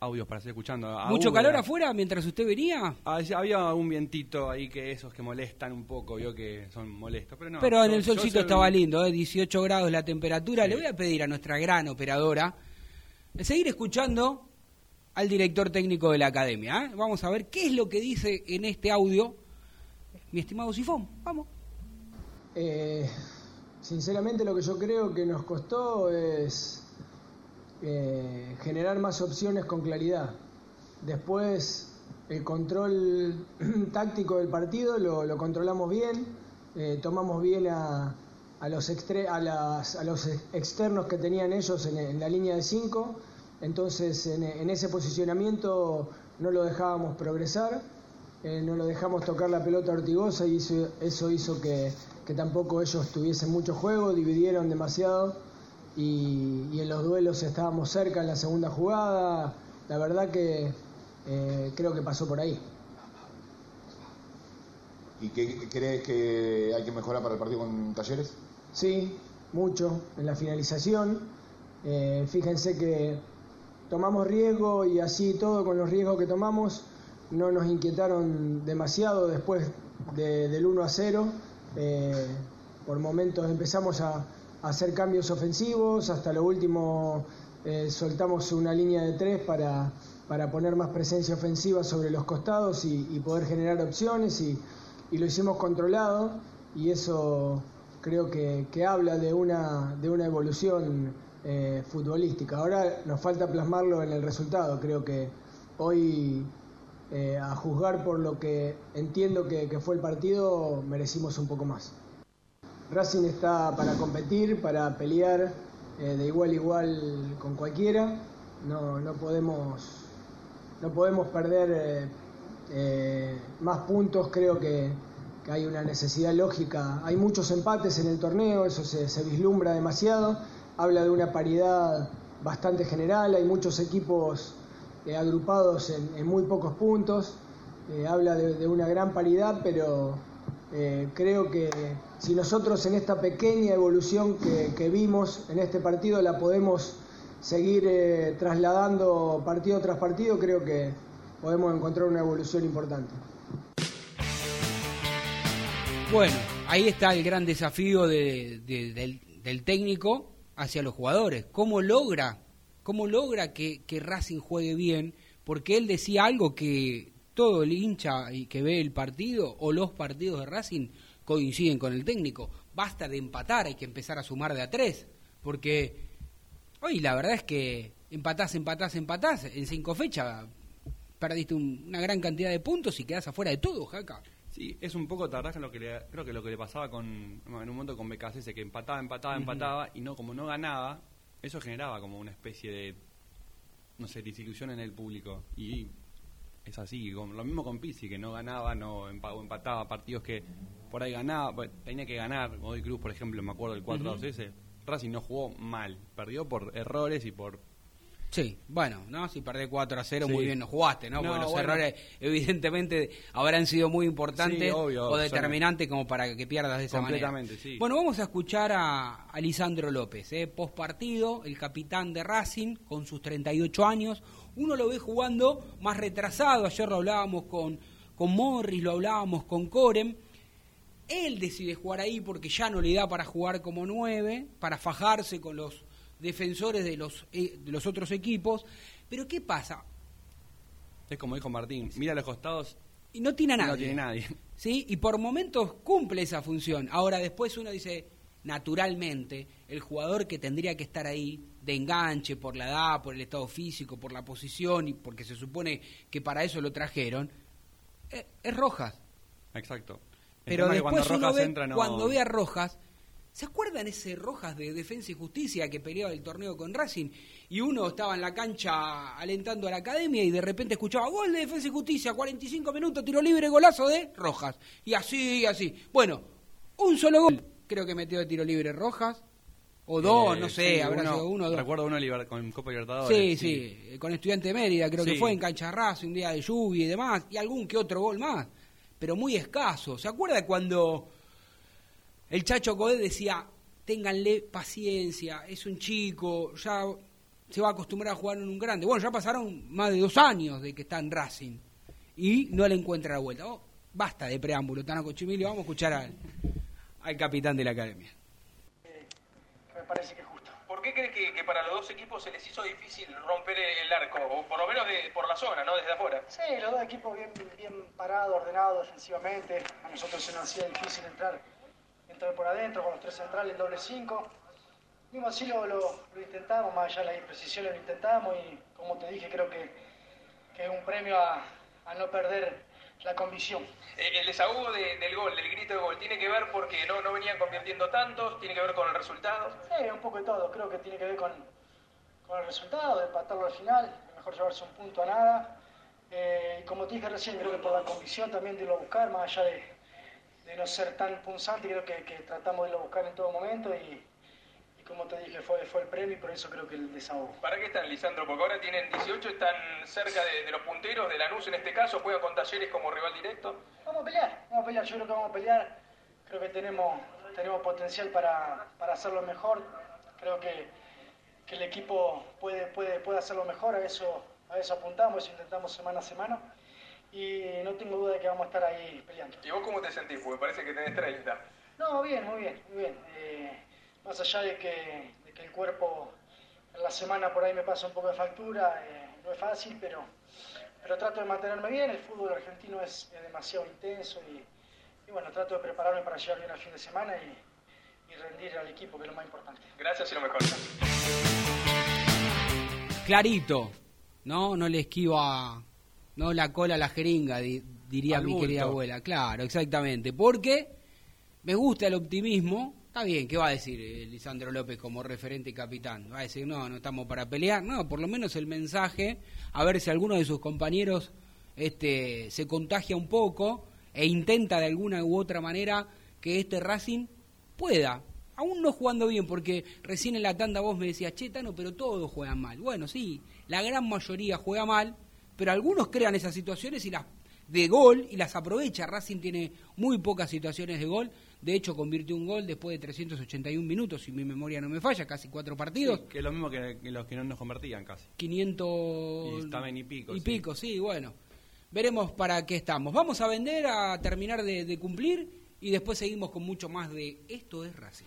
audios para seguir escuchando. A ¿Mucho Uber. calor afuera mientras usted venía? Ah, sí, Había un vientito ahí que esos que molestan un poco, vio que son molestos. Pero, no, Pero en yo- el solcito estaba lindo, ¿eh? 18 grados la temperatura. Sí. Le voy a pedir a nuestra gran operadora de seguir escuchando al director técnico de la academia. ¿eh? Vamos a ver qué es lo que dice en este audio mi estimado Sifón. Vamos. Eh, sinceramente lo que yo creo que nos costó es eh, generar más opciones con claridad. Después el control táctico del partido lo, controlamos bien, eh, tomamos bien a, los externos que tenían ellos en, en la línea de 5, entonces en, en ese posicionamiento no lo dejábamos progresar. Eh, no lo dejamos tocar la pelota a Ortigosa y eso, eso hizo que, que tampoco ellos tuviesen mucho juego, dividieron demasiado y, y en los duelos estábamos cerca en la segunda jugada. La verdad que eh, creo que pasó por ahí. ¿Y qué crees que hay que mejorar para el partido con Talleres? Sí, mucho en la finalización. Eh, fíjense que tomamos riesgo y así todo con los riesgos que tomamos no nos inquietaron demasiado después del 1 a 0. Eh, por momentos empezamos a, hacer cambios ofensivos, hasta lo último eh, soltamos una línea de tres para, para, poner más presencia ofensiva sobre los costados y, poder generar opciones y, lo hicimos controlado y eso creo que, habla de una, de una evolución eh, futbolística. Ahora nos falta plasmarlo en el resultado, creo que hoy eh, a juzgar por lo que entiendo que, fue el partido, merecimos un poco más. Racing está para competir, para pelear eh, de igual a igual con cualquiera. No, no, podemos, no podemos perder eh, más puntos, creo que, hay una necesidad lógica. Hay muchos empates en el torneo, eso se, se vislumbra demasiado. Habla de una paridad bastante general, hay muchos equipos eh, agrupados en, muy pocos puntos. Eh, habla de, una gran paridad, pero eh, creo que si nosotros en esta pequeña evolución que, vimos en este partido la podemos seguir trasladando partido tras partido, creo que podemos encontrar una evolución importante. Bueno, ahí está el gran desafío del, del técnico hacia los jugadores. ¿Cómo logra cómo logra que, Racing juegue bien, porque él decía algo que todo el hincha que ve el partido o los partidos de Racing coinciden con el técnico. Basta de empatar, hay que empezar a sumar de a tres, porque hoy la verdad es que empatás, empatás, empatás, en cinco fechas perdiste una gran cantidad de puntos y quedás afuera de todo, Jaca. Sí, es un poco tardaje lo que le, creo que lo que le pasaba con en un momento con BKC, que empataba, empataba, empataba y no como no ganaba, eso generaba como una especie de, no sé, desilusión en el público. Y es así, lo mismo con Pizzi, que no ganaba, no empataba partidos que por ahí ganaba, tenía que ganar. Godoy Cruz, por ejemplo, me acuerdo del 4-2 ese. Racing no jugó mal, perdió por errores y por Sí, bueno, ¿no? Si perdés 4 a 0, muy bien no jugaste, ¿no? Porque los errores, evidentemente, habrán sido muy importantes o determinantes como para que pierdas de esa manera. Sí. Bueno, vamos a escuchar a, a Lisandro López, ¿eh? post partido, el capitán de Racing, con sus 38 años. Uno lo ve jugando más retrasado, ayer lo hablábamos con, con Morris, lo hablábamos con Corem. Él decide jugar ahí porque ya no le da para jugar como 9, para fajarse con los defensores de los, eh, de los otros equipos. Pero ¿qué pasa? Es como dijo Martín, mira a los costados y no tiene nadie. No tiene nadie. ¿Sí? Y por momentos cumple esa función. Ahora después uno dice, naturalmente, el jugador que tendría que estar ahí de enganche por la edad, por el estado físico, por la posición y porque se supone que para eso lo trajeron, eh, es, Rojas. Exacto. Pero después uno ve, cuando ve a Rojas, ¿Se acuerdan ese Rojas de Defensa y Justicia que peleaba el torneo con Racing? Y uno estaba en la cancha alentando a la academia y de repente escuchaba gol de Defensa y Justicia, 45 minutos, tiro libre, golazo de Rojas. Y así, y así. Bueno, un solo gol creo que metió de tiro libre Rojas. O dos, eh, no sé, habrá sido uno o dos. Recuerdo uno con Copa Libertadores. Sí, sí, con Estudiante de Mérida, creo que fue en cancha Racing, un día de lluvia y demás. Y algún que otro gol más, pero muy escaso. ¿Se acuerda cuando el Chacho Codé decía, ténganle paciencia, es un chico, ya se va a acostumbrar a jugar en un grande. Bueno, ya pasaron más de dos años de que está en Racing y no le encuentra la vuelta. Oh, basta de preámbulo, Tano Cochimilio, vamos a escuchar al, al capitán de la academia. me parece que es justo. ¿Por qué crees que, para los dos equipos se les hizo difícil romper el arco? O por lo menos por la zona, ¿no? Desde afuera. Sí, los dos equipos bien, bien parados, ordenados defensivamente. A nosotros se nos hacía difícil entrar entrar por adentro con los tres centrales en doble 5. Mismo así lo, lo, intentamos, más allá de las imprecisiones lo intentamos y como te dije creo que, que es un premio a, a, no perder la convicción. Eh, el desahogo del gol, del grito de gol, ¿tiene que ver porque no, no venían convirtiendo tantos? ¿Tiene que ver con el resultado? Sí, un poco de todo, creo que tiene que ver con, con el resultado, de empatarlo al final, mejor llevarse un punto a nada. Eh, como te dije recién, creo que por la convicción también de irlo a buscar, más allá de, de no ser tan punzante, creo que, tratamos de lo buscar en todo momento y, como te dije, fue, fue el premio y por eso creo que el desahogo. ¿Para qué están, Lisandro? Porque ahora tienen 18, están cerca de, los punteros, de Lanús en este caso, juegan con Talleres como rival directo. Vamos a pelear, vamos a pelear, yo creo que vamos a pelear. Creo que tenemos, tenemos potencial para, para hacerlo mejor. Creo que, que el equipo puede, puede, puede hacerlo mejor, a eso, a eso apuntamos, eso intentamos semana a semana y no tengo duda de que vamos a estar ahí peleando. ¿Y vos cómo te sentís? Porque parece que tenés 30. No, bien, muy bien, muy bien. Eh, más allá de que, que, el cuerpo en la semana por ahí me pasa un poco de factura, eh, no es fácil, pero, pero trato de mantenerme bien. El fútbol argentino es, demasiado intenso y, bueno, trato de prepararme para llegar bien al fin de semana y, y rendir al equipo, que es lo más importante. Gracias y lo mejor. Clarito, ¿no? No le esquiva no la cola la jeringa, diría mi querida abuela. Claro, exactamente. Porque me gusta el optimismo. Está bien, ¿qué va a decir eh, Lisandro López como referente y capitán? Va a decir, no, no estamos para pelear. No, por lo menos el mensaje, a ver si alguno de sus compañeros este, se contagia un poco e intenta de alguna u otra manera que este Racing pueda, aún no jugando bien, porque recién en la tanda vos me decías, Chetano, pero todos juegan mal. Bueno, sí, la gran mayoría juega mal, pero algunos crean esas situaciones y las de gol y las aprovecha. Racing tiene muy pocas situaciones de gol. De hecho, convirtió un gol después de 381 minutos, si mi memoria no me falla, casi cuatro partidos. que es lo mismo que, los que no nos convertían casi. 500 y, estaban y pico. Y pico, sí, bueno. Veremos para qué estamos. Vamos a vender, a terminar de, de cumplir y después seguimos con mucho más de Esto es Racing.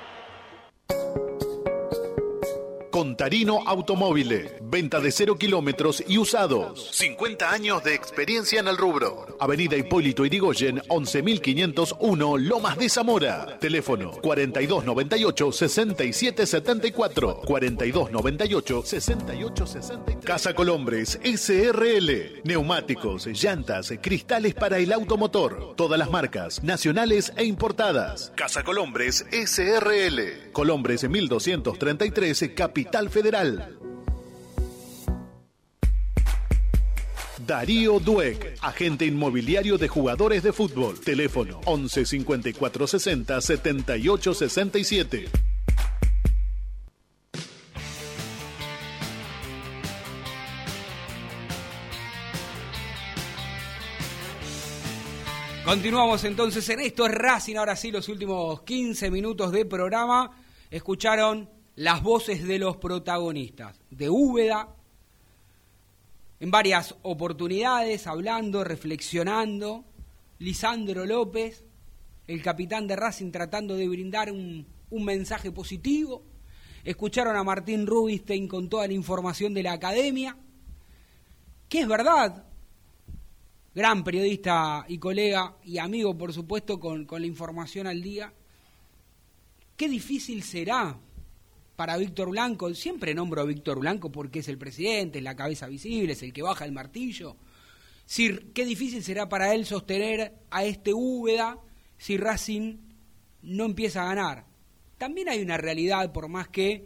Contarino Automóviles. Venta de cero kilómetros y usados. 50 años de experiencia en el rubro. Avenida Hipólito Irigoyen, 11501, Lomas de Zamora. Teléfono 4298-6774. 4298-6864. Casa Colombres SRL. Neumáticos, llantas, cristales para el automotor. Todas las marcas, nacionales e importadas. Casa Colombres SRL. Colombres 1233, Capital Federal. Darío Dueck, agente inmobiliario de jugadores de fútbol. Teléfono 11 54 60 78 67. Continuamos entonces en esto es Racing, ahora sí los últimos 15 minutos de programa. Escucharon las voces de los protagonistas, de Úbeda, en varias oportunidades, hablando, reflexionando, Lisandro López, el capitán de Racing tratando de brindar un, un mensaje positivo, escucharon a Martín Rubinstein con toda la información de la academia, que es verdad, gran periodista y colega y amigo, por supuesto, con, con la información al día, qué difícil será para Víctor Blanco, siempre nombro a Víctor Blanco porque es el presidente, es la cabeza visible, es el que baja el martillo. Qué difícil será para él sostener a este Úbeda si Racing no empieza a ganar. También hay una realidad, por más que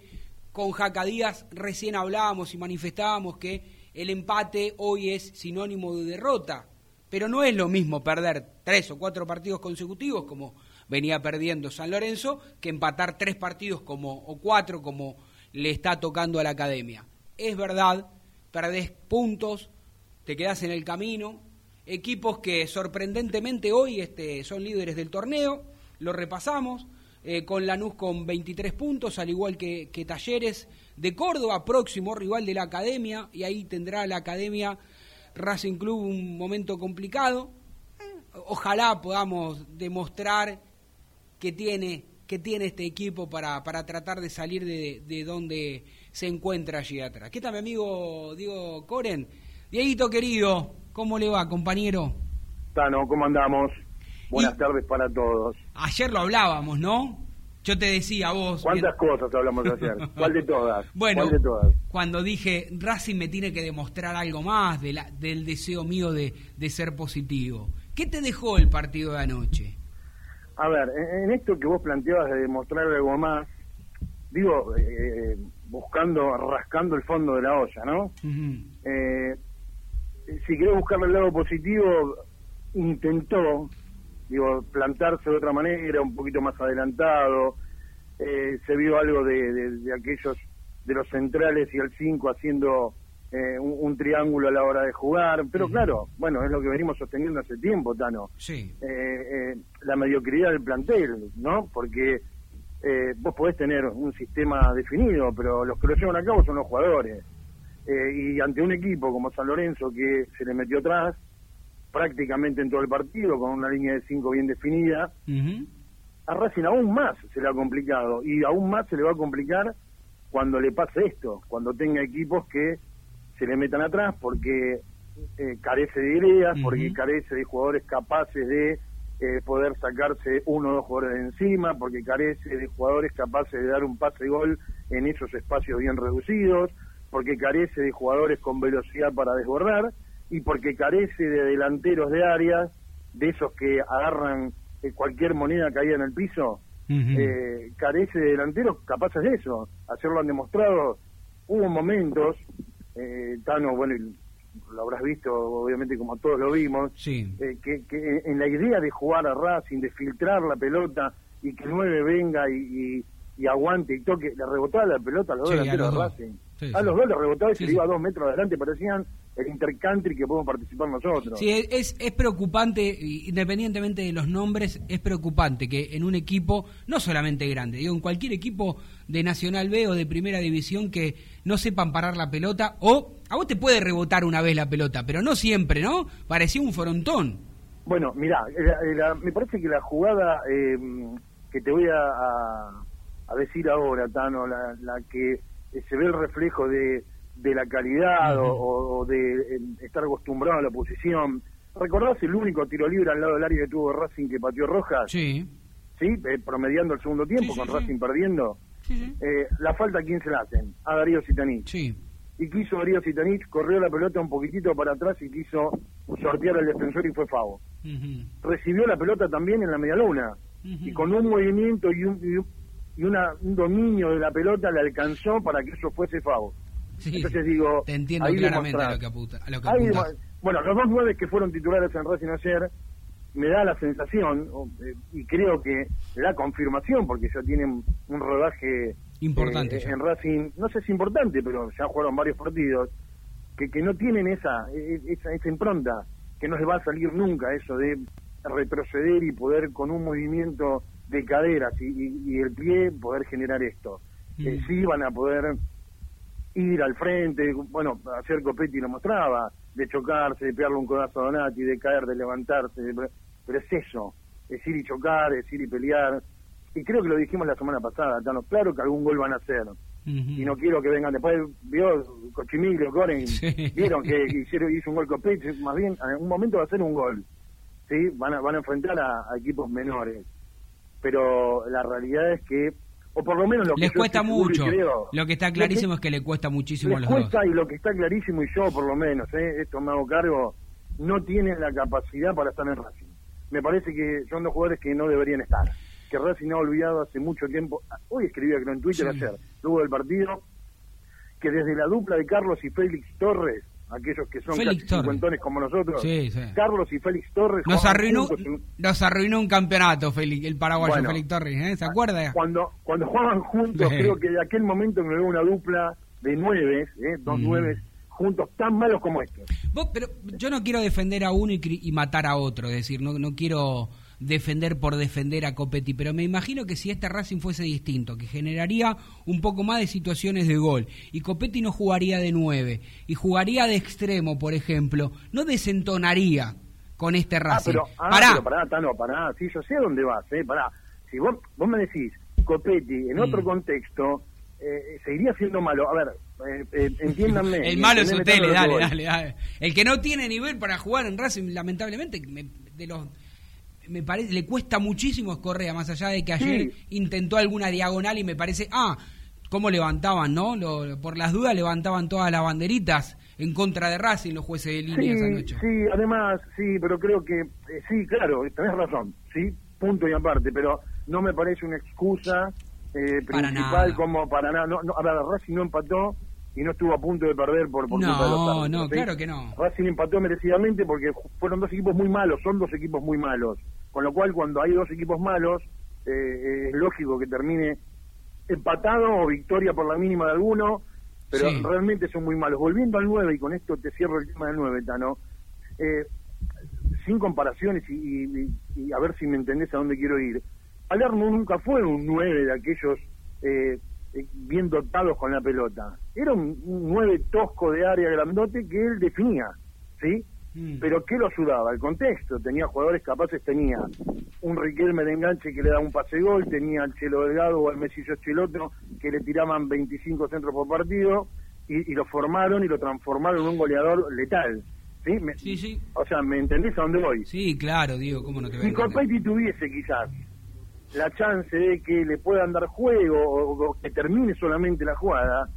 con Jaca Díaz recién hablábamos y manifestábamos que el empate hoy es sinónimo de derrota, pero no es lo mismo perder tres o cuatro partidos consecutivos como venía perdiendo San Lorenzo que empatar tres partidos como o cuatro como le está tocando a la academia. Es verdad, perdés puntos, te quedás en el camino. Equipos que sorprendentemente hoy este, son líderes del torneo, lo repasamos, eh, con Lanús con 23 puntos, al igual que, que Talleres de Córdoba, próximo rival de la academia, y ahí tendrá la academia Racing Club un momento complicado. Ojalá podamos demostrar que tiene, que tiene este equipo para, para tratar de salir de, de donde se encuentra allí atrás. ¿Qué tal, mi amigo Diego Coren? Dieguito querido, ¿cómo le va, compañero? Tano, ¿cómo andamos? Buenas tardes para todos. Ayer lo hablábamos, ¿no? Yo te decía vos. ¿Cuántas cosas hablamos ayer? ¿Cuál de todas? Bueno, ¿Cuál de todas? cuando dije Racing me tiene que demostrar algo más de la, del deseo mío de, de ser positivo. ¿Qué te dejó el partido de anoche? A ver, en, en esto que vos planteabas de demostrar algo más, digo, eh, buscando, rascando el fondo de la olla, ¿no? Eh, si querés buscarle el lado positivo, intentó, digo, plantarse de otra manera, un poquito más adelantado, eh, se vio algo de, de- de aquellos, de los centrales y el 5 haciendo eh, un, un triángulo a la hora de jugar, pero claro, bueno, es lo que venimos sosteniendo hace tiempo, Tano. Sí. Eh, eh, la mediocridad del plantel, ¿no? Porque eh, vos podés tener un sistema definido, pero los que lo llevan a cabo son los jugadores. Y ante un equipo como San Lorenzo que se le metió atrás prácticamente en todo el partido con una línea de cinco bien definida, a Racing aún más se le ha complicado y aún más se le va a complicar cuando le pase esto, cuando tenga equipos que se le metan atrás porque eh, carece de ideas, porque carece de jugadores capaces de eh, poder sacarse uno o dos jugadores de encima, porque carece de jugadores capaces de dar un pase gol en esos espacios bien reducidos, porque carece de jugadores con velocidad para desbordar y porque carece de delanteros de áreas, de esos que agarran eh, cualquier moneda caída en el piso, eh, carece de delanteros capaces de eso. Ayer lo han demostrado. Hubo momentos, eh, Tano, bueno, lo habrás visto, obviamente, como todos lo vimos, eh, que, que en la idea de jugar a Racing, de filtrar la pelota y que el 9 venga y, y, y aguante y toque, le rebotaba la pelota a los Sí, dos a delanteros los dos. Racing. Sí, a los dos le rebotaba y se iba a dos metros adelante, parecían el intercountry que podemos participar nosotros. Sí, es, es preocupante, independientemente de los nombres, es preocupante que en un equipo, no solamente grande, digo, en cualquier equipo de Nacional B o de Primera División que no sepan parar la pelota, o a vos te puede rebotar una vez la pelota, pero no siempre, ¿no? Parecía un frontón. Bueno, mirá, la- la- me parece que la jugada eh, que te voy a, a- a decir ahora, Tano, la, la que se ve el reflejo de, de la calidad o, o de eh, estar acostumbrado a la posición. ¿Recordás el único tiro libre al lado del área que tuvo Racing que pateó Rojas? Sí. Sí, eh, promediando el segundo tiempo Sí, sí, con sí. Racing perdiendo. Eh, la falta, ¿a quién se la hacen? A Darío Sitanich. Sí. Y quiso Darío Sitanich, corrió la pelota un poquitito para atrás y quiso sortear al defensor y fue Favo recibió la pelota también en la media luna y con un movimiento y un, y un- y una- un dominio de la pelota le alcanzó para que eso fuese Favo. Sí, Entonces digo, te entiendo ahí claramente a lo que, apunta, a lo que Ahí bueno, los dos nueve que fueron titulares en Racing ayer, me da la sensación, eh, y creo que la confirmación, porque ya tienen un rodaje Importante eh, en Racing, no sé si importante, pero ya jugaron varios partidos, que, que no tienen esa, eh, esa, esa impronta, que no les va a salir nunca eso de retroceder y poder con un movimiento de caderas y, y- y el pie poder generar esto. Eh, sí van a poder ir al frente, bueno, ayer Copetti lo mostraba, de chocarse, de pegarle un codazo a Donati, de caer, de levantarse, de- pero es eso, es ir y chocar, es ir y pelear. Y creo que lo dijimos la semana pasada, Tano, claro que algún gol van a hacer. Y no quiero que vengan después, vio Cochimilio, Coren, vieron que hicieron, hizo un gol Copetti, más bien, en un momento va a ser un gol. ¿sí? Van a, van a enfrentar a, a equipos menores. Pero la realidad es que, o por lo menos lo que Les yo cuesta mucho. creo, Lo que está que- clarísimo es que le cuesta muchísimo a les los dos. cuesta y lo que está clarísimo y yo por lo menos, ¿eh? esto me hago cargo, no tienen la capacidad para estar en Racing. Me parece que son dos jugadores que no deberían estar. Que Racing ha olvidado hace mucho tiempo. Hoy escribía creo en Twitter Sí. ayer, luego del partido, que desde la dupla de Carlos y Félix Torres, aquellos que son casi cincuentones como nosotros, Sí, sí. Carlos y Félix Torres Nos arruinó, en- nos arruinó un campeonato, Félix, el paraguayo Bueno. Félix Torres, ¿eh? ¿se acuerda? cuando cuando jugaban juntos, Sí. creo que de aquel momento me veo una dupla de nueves, ¿eh? dos Mm. nueves juntos tan malos como estos. Vos, pero yo no quiero defender a uno y, y matar a otro, es decir, no, no quiero defender por defender a Copetti, pero me imagino que si este Racing fuese distinto, que generaría un poco más de situaciones de gol, y Copetti no jugaría de nueve, y jugaría de extremo, por ejemplo, no desentonaría con este Ah, Racing. pero, ah, Pará. pero pará, Tano, pará, sí, yo sé a dónde vas, eh, pará. Si vos, vos me decís, Copetti, en otro Mm. contexto, eh, seguiría siendo malo. A ver, eh, eh, entiéndanme. El malo es que dale, dale, dale. El que no tiene nivel para jugar en Racing, lamentablemente, me- de los me parece, le cuesta muchísimo a Correa, más allá de que ayer intentó alguna diagonal y me parece, ah, cómo levantaban, ¿no? Lo- por las dudas levantaban todas las banderitas en contra de Racing los jueces de línea esa noche. Sí, además, sí, pero creo que, eh, sí, claro, tenés razón, sí, punto y aparte, pero no me parece una excusa eh, principal como para nada. No, no, a ver, Racing no empató y no estuvo a punto de perder por, por culpa de los No, árbitros, no, claro que no. Racing empató merecidamente porque fueron dos equipos muy malos, son dos equipos muy malos. Con lo cual, cuando hay dos equipos malos, eh, eh, es lógico que termine empatado o victoria por la mínima de alguno, pero Sí. realmente son muy malos. Volviendo al 9, y con esto te cierro el tema del 9, Tano, eh, sin comparaciones y, y- y a ver si me entendés a dónde quiero ir. Palermo nunca fue un 9 de aquellos eh, bien dotados con la pelota. Era un, un 9 tosco de área grandote que él definía, ¿sí? Pero ¿qué lo ayudaba? El contexto. Tenía jugadores capaces, tenía un Riquelme de enganche que le daba un pase gol, tenía al Chelo Delgado o al Mesillo Chiloto que le tiraban 25 centros por partido y, y lo formaron y lo transformaron en un goleador letal. ¿Sí? Me- Sí, sí. O sea, ¿me entendés a dónde voy? Sí, claro, digo, ¿cómo no te voy a Si entender? Corpetti tuviese quizás la chance de que le puedan dar juego o, o que termine solamente la jugada,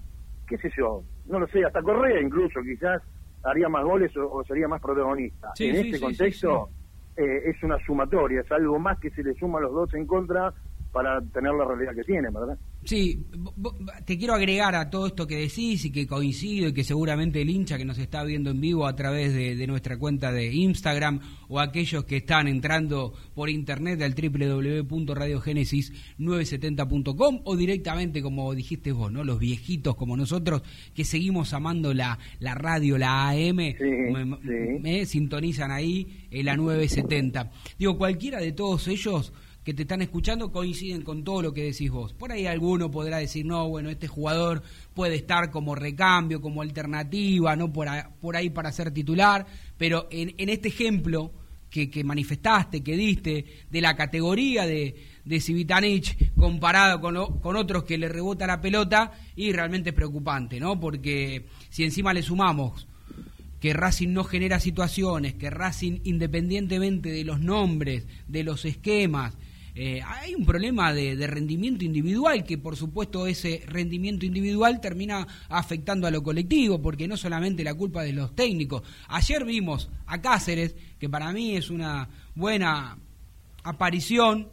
qué sé yo, no lo sé, hasta Correa incluso quizás haría más goles o, o sería más protagonista. Sí, en sí, este sí, contexto eh, es una sumatoria, es algo más que se le suma a los dos en contra para tener la realidad que tiene, ¿verdad? Sí, te quiero agregar a todo esto que decís y que coincido y que seguramente el hincha que nos está viendo en vivo a través de, de nuestra cuenta de Instagram o aquellos que están entrando por internet al www.radiogenesis970.com o directamente como dijiste vos, ¿no? Los viejitos como nosotros que seguimos amando la, la radio, la AM, me, me sintonizan ahí en la 970. Digo, cualquiera de todos ellos que te están escuchando coinciden con todo lo que decís vos. Por ahí alguno podrá decir, no, bueno, este jugador puede estar como recambio, como alternativa, no por, ahí para ser titular, pero en, este ejemplo que, manifestaste, que diste, de la categoría de, de Civitanich comparado con, o- con otros que le rebota la pelota, y realmente es preocupante, ¿no? Porque si encima le sumamos que Racing no genera situaciones, que Racing, independientemente de los nombres, de los esquemas, eh, hay un problema de, de rendimiento individual, que por supuesto ese rendimiento individual termina afectando a lo colectivo, porque no solamente la culpa de los técnicos. Ayer vimos a Cáceres, que para mí es una buena aparición,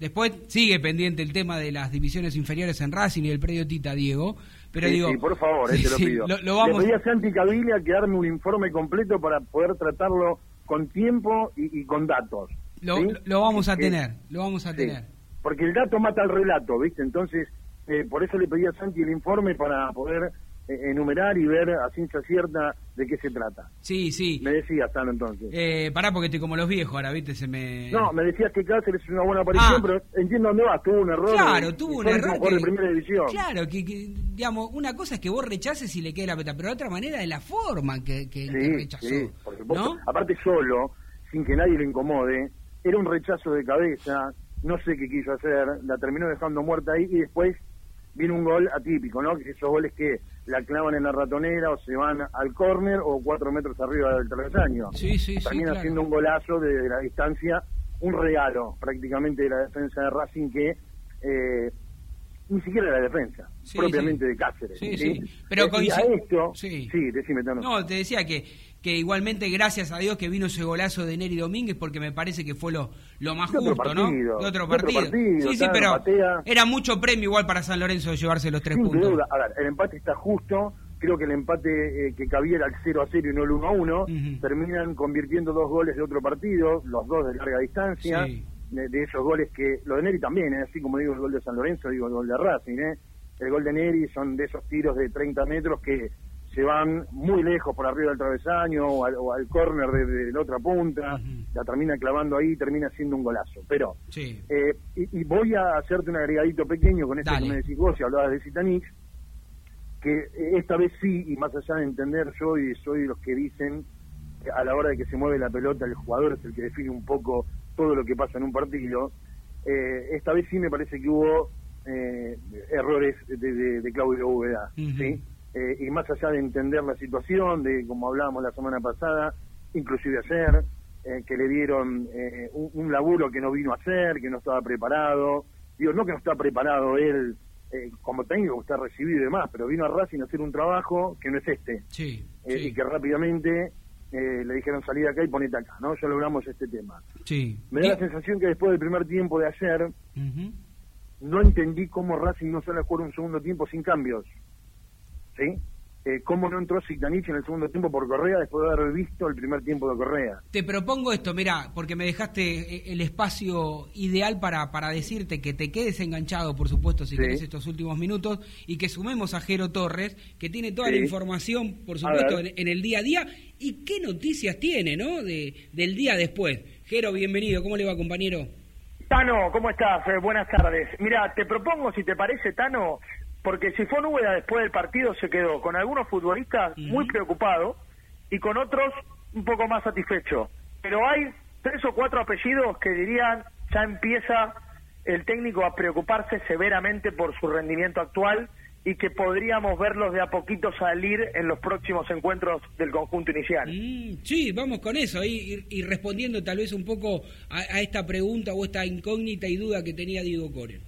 Después sigue pendiente el tema de las divisiones inferiores en Racing y el predio Tita Diego, pero Sí, digo, sí, por favor, eh, te lo pido. lo- lo vamos- Le pedí a Santi Caviglia que arme un informe completo para poder tratarlo con tiempo y, y con datos. Lo, ¿sí? lo- lo vamos a Eh, tener, lo vamos a sí. tener. Porque el dato mata al relato, ¿viste? Entonces, eh, por eso le pedí a Santi el informe para poder eh, enumerar y ver a ciencia cierta de qué se trata. Sí, sí. Me decías, Tano, entonces. Eh, pará porque estoy como los viejos ahora, ¿viste? Se me... No, me decías que Cáceres es una buena aparición, Ah. pero entiendo dónde vas, tuvo un error. Claro, tuvo un error que- de primera división. Claro, que, que, digamos, una cosa es que vos rechaces y le quede la peta, pero la otra manera es la forma que, que, rechazó. sí, por supuesto. ¿no? Aparte solo, sin que nadie le incomode, era un rechazo de cabeza, no sé qué quiso hacer, la terminó dejando muerta ahí y después viene un gol atípico, ¿no? Que esos goles que la clavan en la ratonera o se van al córner o cuatro metros arriba del travesaño. Sí, sí, sí, Termina claro. siendo un golazo de, la distancia, un regalo prácticamente de la defensa de Racing que... Eh, ni siquiera la defensa, Sí, propiamente sí. de Cáceres. Sí, sí. Pero coincide- Sí. sí, decime, Tano. No, te decía que, que igualmente gracias a Dios que vino ese golazo de Neri Domínguez porque me parece que fue lo, lo más justo, ¿no? partido, De otro de otro partido. partido, sí, sí, pero patea. era mucho premio igual para San Lorenzo de llevarse los tres Sin puntos. duda. A ver, el empate está justo. Creo que el empate eh, que cabía era el 0 a 0 y no el 1 a 1. Terminan convirtiendo dos goles de otro partido, los dos de larga distancia. Sí. De, de esos goles que. Lo de Neri también, ¿eh? así como digo el gol de San Lorenzo, digo el gol de Racing. ¿eh? El gol de Neri son de esos tiros de 30 metros que se van muy lejos por arriba del travesaño o al, o al córner de, de la otra punta. La termina clavando ahí, termina siendo un golazo. Pero. Sí. Eh, y, y voy a hacerte un agregadito pequeño con esto Dale. que me decís vos, si hablabas de Citanix, que esta vez sí, y más allá de entender yo y soy de los que dicen que a la hora de que se mueve la pelota, el jugador es el que define un poco todo lo que pasa en un partido, eh, esta vez sí me parece que hubo eh, errores de, de- de Claudio Úbeda, ¿sí? Eh, y más allá de entender la situación, de como hablábamos la semana pasada, inclusive ayer, eh, que le dieron eh, un, un laburo que no vino a hacer, que no estaba preparado. Digo, no que no está preparado él eh, como técnico, que está recibido y demás, pero vino a Racing a hacer un trabajo que no es este. Sí, Eh, sí. y que rápidamente eh, le dijeron salir acá y ponete acá, ¿no? Ya logramos este tema. Sí. Me da la sensación que después del primer tiempo de ayer, no entendí cómo Racing no sale a jugar un segundo tiempo sin cambios. ¿Sí? Eh, ¿Cómo no entró Sitanich en el segundo tiempo por Correa después de haber visto el primer tiempo de Correa? Te propongo esto, mira, porque me dejaste eh, el espacio ideal para, para decirte que te quedes enganchado, por supuesto, si Sí. querés estos últimos minutos, y que sumemos a Jero Torres, que tiene toda Sí. la información, por supuesto, en el día a día, y qué noticias tiene, ¿no? De, del día después. Jero, bienvenido, ¿cómo le va, compañero? Tano, ¿cómo estás? Eh, buenas tardes. Mira, te propongo, si te parece, Tano, porque si fue Úbeda después del partido se quedó con algunos futbolistas muy preocupados y con otros un poco más satisfecho. Pero hay tres o cuatro apellidos que dirían ya empieza el técnico a preocuparse severamente por su rendimiento actual y que podríamos verlos de a poquito salir en los próximos encuentros del conjunto inicial. Mm, sí, vamos con eso, y, y respondiendo tal vez un poco a, a esta pregunta o esta incógnita y duda que tenía Diego Coren.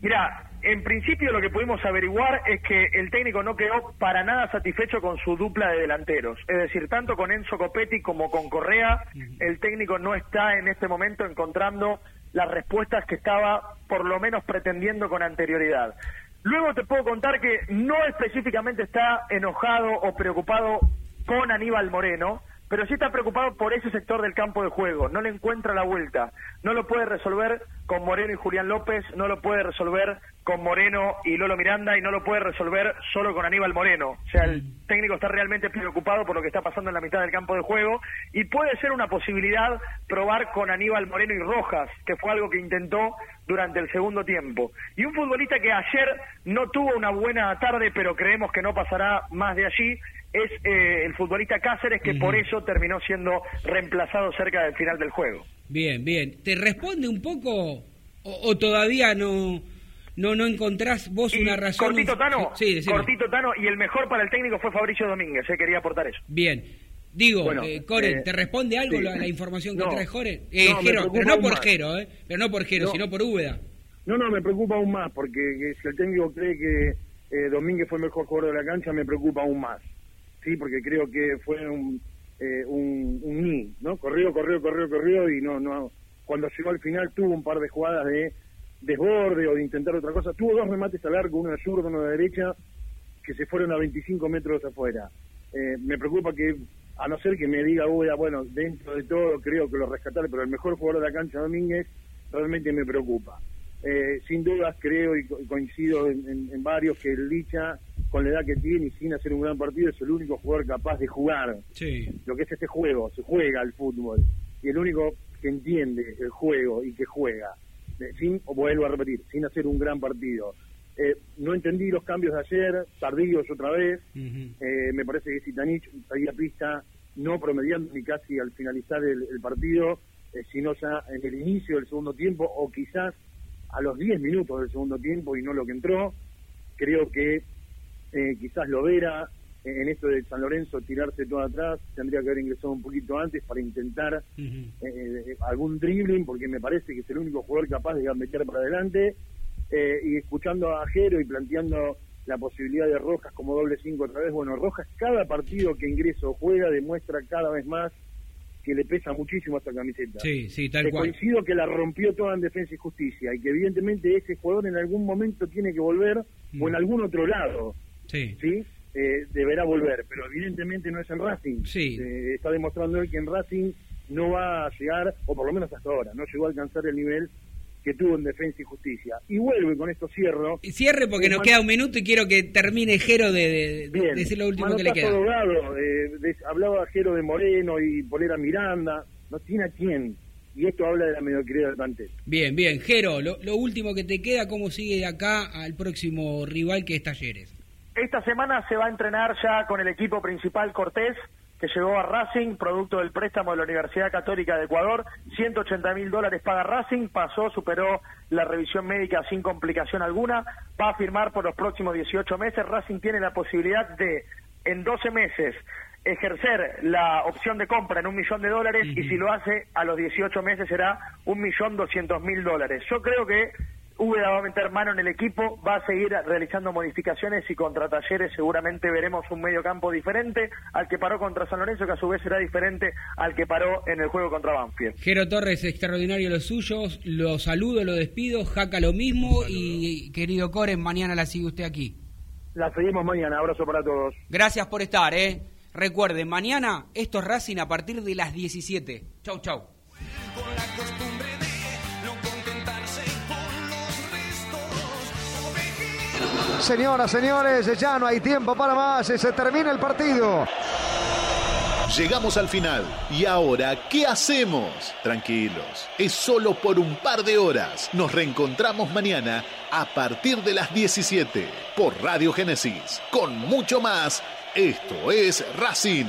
Mira, en principio lo que pudimos averiguar es que el técnico no quedó para nada satisfecho con su dupla de delanteros. Es decir, tanto con Enzo Copetti como con Correa, el técnico no está en este momento encontrando las respuestas que estaba por lo menos pretendiendo con anterioridad. Luego te puedo contar que no específicamente está enojado o preocupado con Aníbal Moreno, pero sí está preocupado por ese sector del campo de juego. No le encuentra la vuelta. No lo puede resolver con Moreno y Julián López, no lo puede resolver con Moreno y Lolo Miranda y no lo puede resolver solo con Aníbal Moreno. O sea, el técnico está realmente preocupado por lo que está pasando en la mitad del campo de juego y puede ser una posibilidad probar con Aníbal Moreno y Rojas, que fue algo que intentó durante el segundo tiempo. Y un futbolista que ayer no tuvo una buena tarde, pero creemos que no pasará más de allí, es eh, el futbolista Cáceres, que por eso terminó siendo reemplazado cerca del final del juego. Bien, bien. ¿Te responde un poco o, o todavía no, no no encontrás vos una razón? Cortito Tano, Sí, cortito Tano, y el mejor para el técnico fue Fabricio Domínguez, eh, quería aportar eso. Bien. Digo, Bueno, eh, Coren, eh, ¿te responde algo sí. la, la información que No. trae Joren? Eh, No, me Jero, pero no por. Jero, ¿eh? Pero no por Jero, No. sino por Úbeda. No, no, me preocupa aún más, porque que si el técnico cree que eh, Domínguez fue el mejor jugador de la cancha, me preocupa aún más. Sí, porque creo que fue un, eh, un, un ni, ¿no? Corrió, corrió, corrió, corrió, y no, no. Cuando llegó al final tuvo un par de jugadas de desborde o de intentar otra cosa. Tuvo dos remates al arco, uno de zurdo, uno de derecha, que se fueron a 25 metros afuera. Eh, me preocupa que, a no ser que me diga, "Uy, ah, bueno, dentro de todo creo que lo rescataré, pero el mejor jugador de la cancha, Domínguez, realmente me preocupa. Eh, sin dudas creo y co- coincido en, en- en varios que el Licha, con la edad que tiene y sin hacer un gran partido, es el único jugador capaz de jugar Sí. lo que es este juego, se juega al fútbol, y el único que entiende el juego y que juega, sin, vuelvo a repetir, sin hacer un gran partido. Eh, no entendí los cambios de ayer, tardíos otra vez, eh, me parece que Sitanich salía pista no promediando ni casi al finalizar el, el partido, eh, sino ya en el inicio del segundo tiempo o quizás a los 10 minutos del segundo tiempo y no lo que entró. Creo que eh, quizás Lovera eh, en esto de San Lorenzo tirarse todo atrás tendría que haber ingresado un poquito antes para intentar eh, eh, algún dribbling porque me parece que es el único jugador capaz de meter para adelante eh, y escuchando a Jero y planteando la posibilidad de Rojas como doble cinco otra vez bueno Rojas cada partido que ingresa o juega demuestra cada vez más que le pesa muchísimo esta camiseta Sí, sí, tal Te cual. coincido que la rompió toda en defensa y justicia y que evidentemente ese jugador en algún momento tiene que volver o en algún otro lado Sí. ¿sí? Eh, deberá volver, pero evidentemente no es en Racing. Sí. Eh, está demostrando él que en Racing no va a llegar, o por lo menos hasta ahora, no llegó a alcanzar el nivel que tuvo en Defensa y Justicia. Y vuelve con esto cierro. Cierre porque nos Man- queda un minuto y quiero que termine Jero de, de- decir lo último que le queda. Eh, de- hablaba Jero de Moreno y Polera Miranda, no tiene a quién. Y esto habla de la mediocridad del plantel. Bien, bien. Jero, lo, lo último que te queda, ¿cómo sigue de acá al próximo rival que es Talleres? Esta semana se va a entrenar ya con el equipo principal Cortés, que llegó a Racing, producto del préstamo de la Universidad Católica de Ecuador. 180 mil dólares paga Racing, pasó, superó la revisión médica sin complicación alguna. Va a firmar por los próximos 18 meses. Racing tiene la posibilidad de, en 12 meses, ejercer la opción de compra en un millón de dólares y si lo hace a los 18 meses será un millón doscientos mil dólares. Yo creo que Úbeda va a meter mano en el equipo, va a seguir realizando modificaciones y contra Talleres seguramente veremos un medio campo diferente al que paró contra San Lorenzo, que a su vez será diferente al que paró en el juego contra Banfield. Jero Torres, extraordinario los suyos, lo saludo, lo despido, Jaca lo mismo y querido Coren, mañana la sigue usted aquí. La seguimos mañana, abrazo para todos. Gracias por estar, ¿eh? Recuerden, mañana esto es Racing a partir de las 17. Chau, chau. Señoras, señores, ya no hay tiempo para más. Se termina el partido. Llegamos al final. ¿Y ahora qué hacemos? Tranquilos, es solo por un par de horas. Nos reencontramos mañana a partir de las 17 por Radio Génesis. Con mucho más, esto es Racing.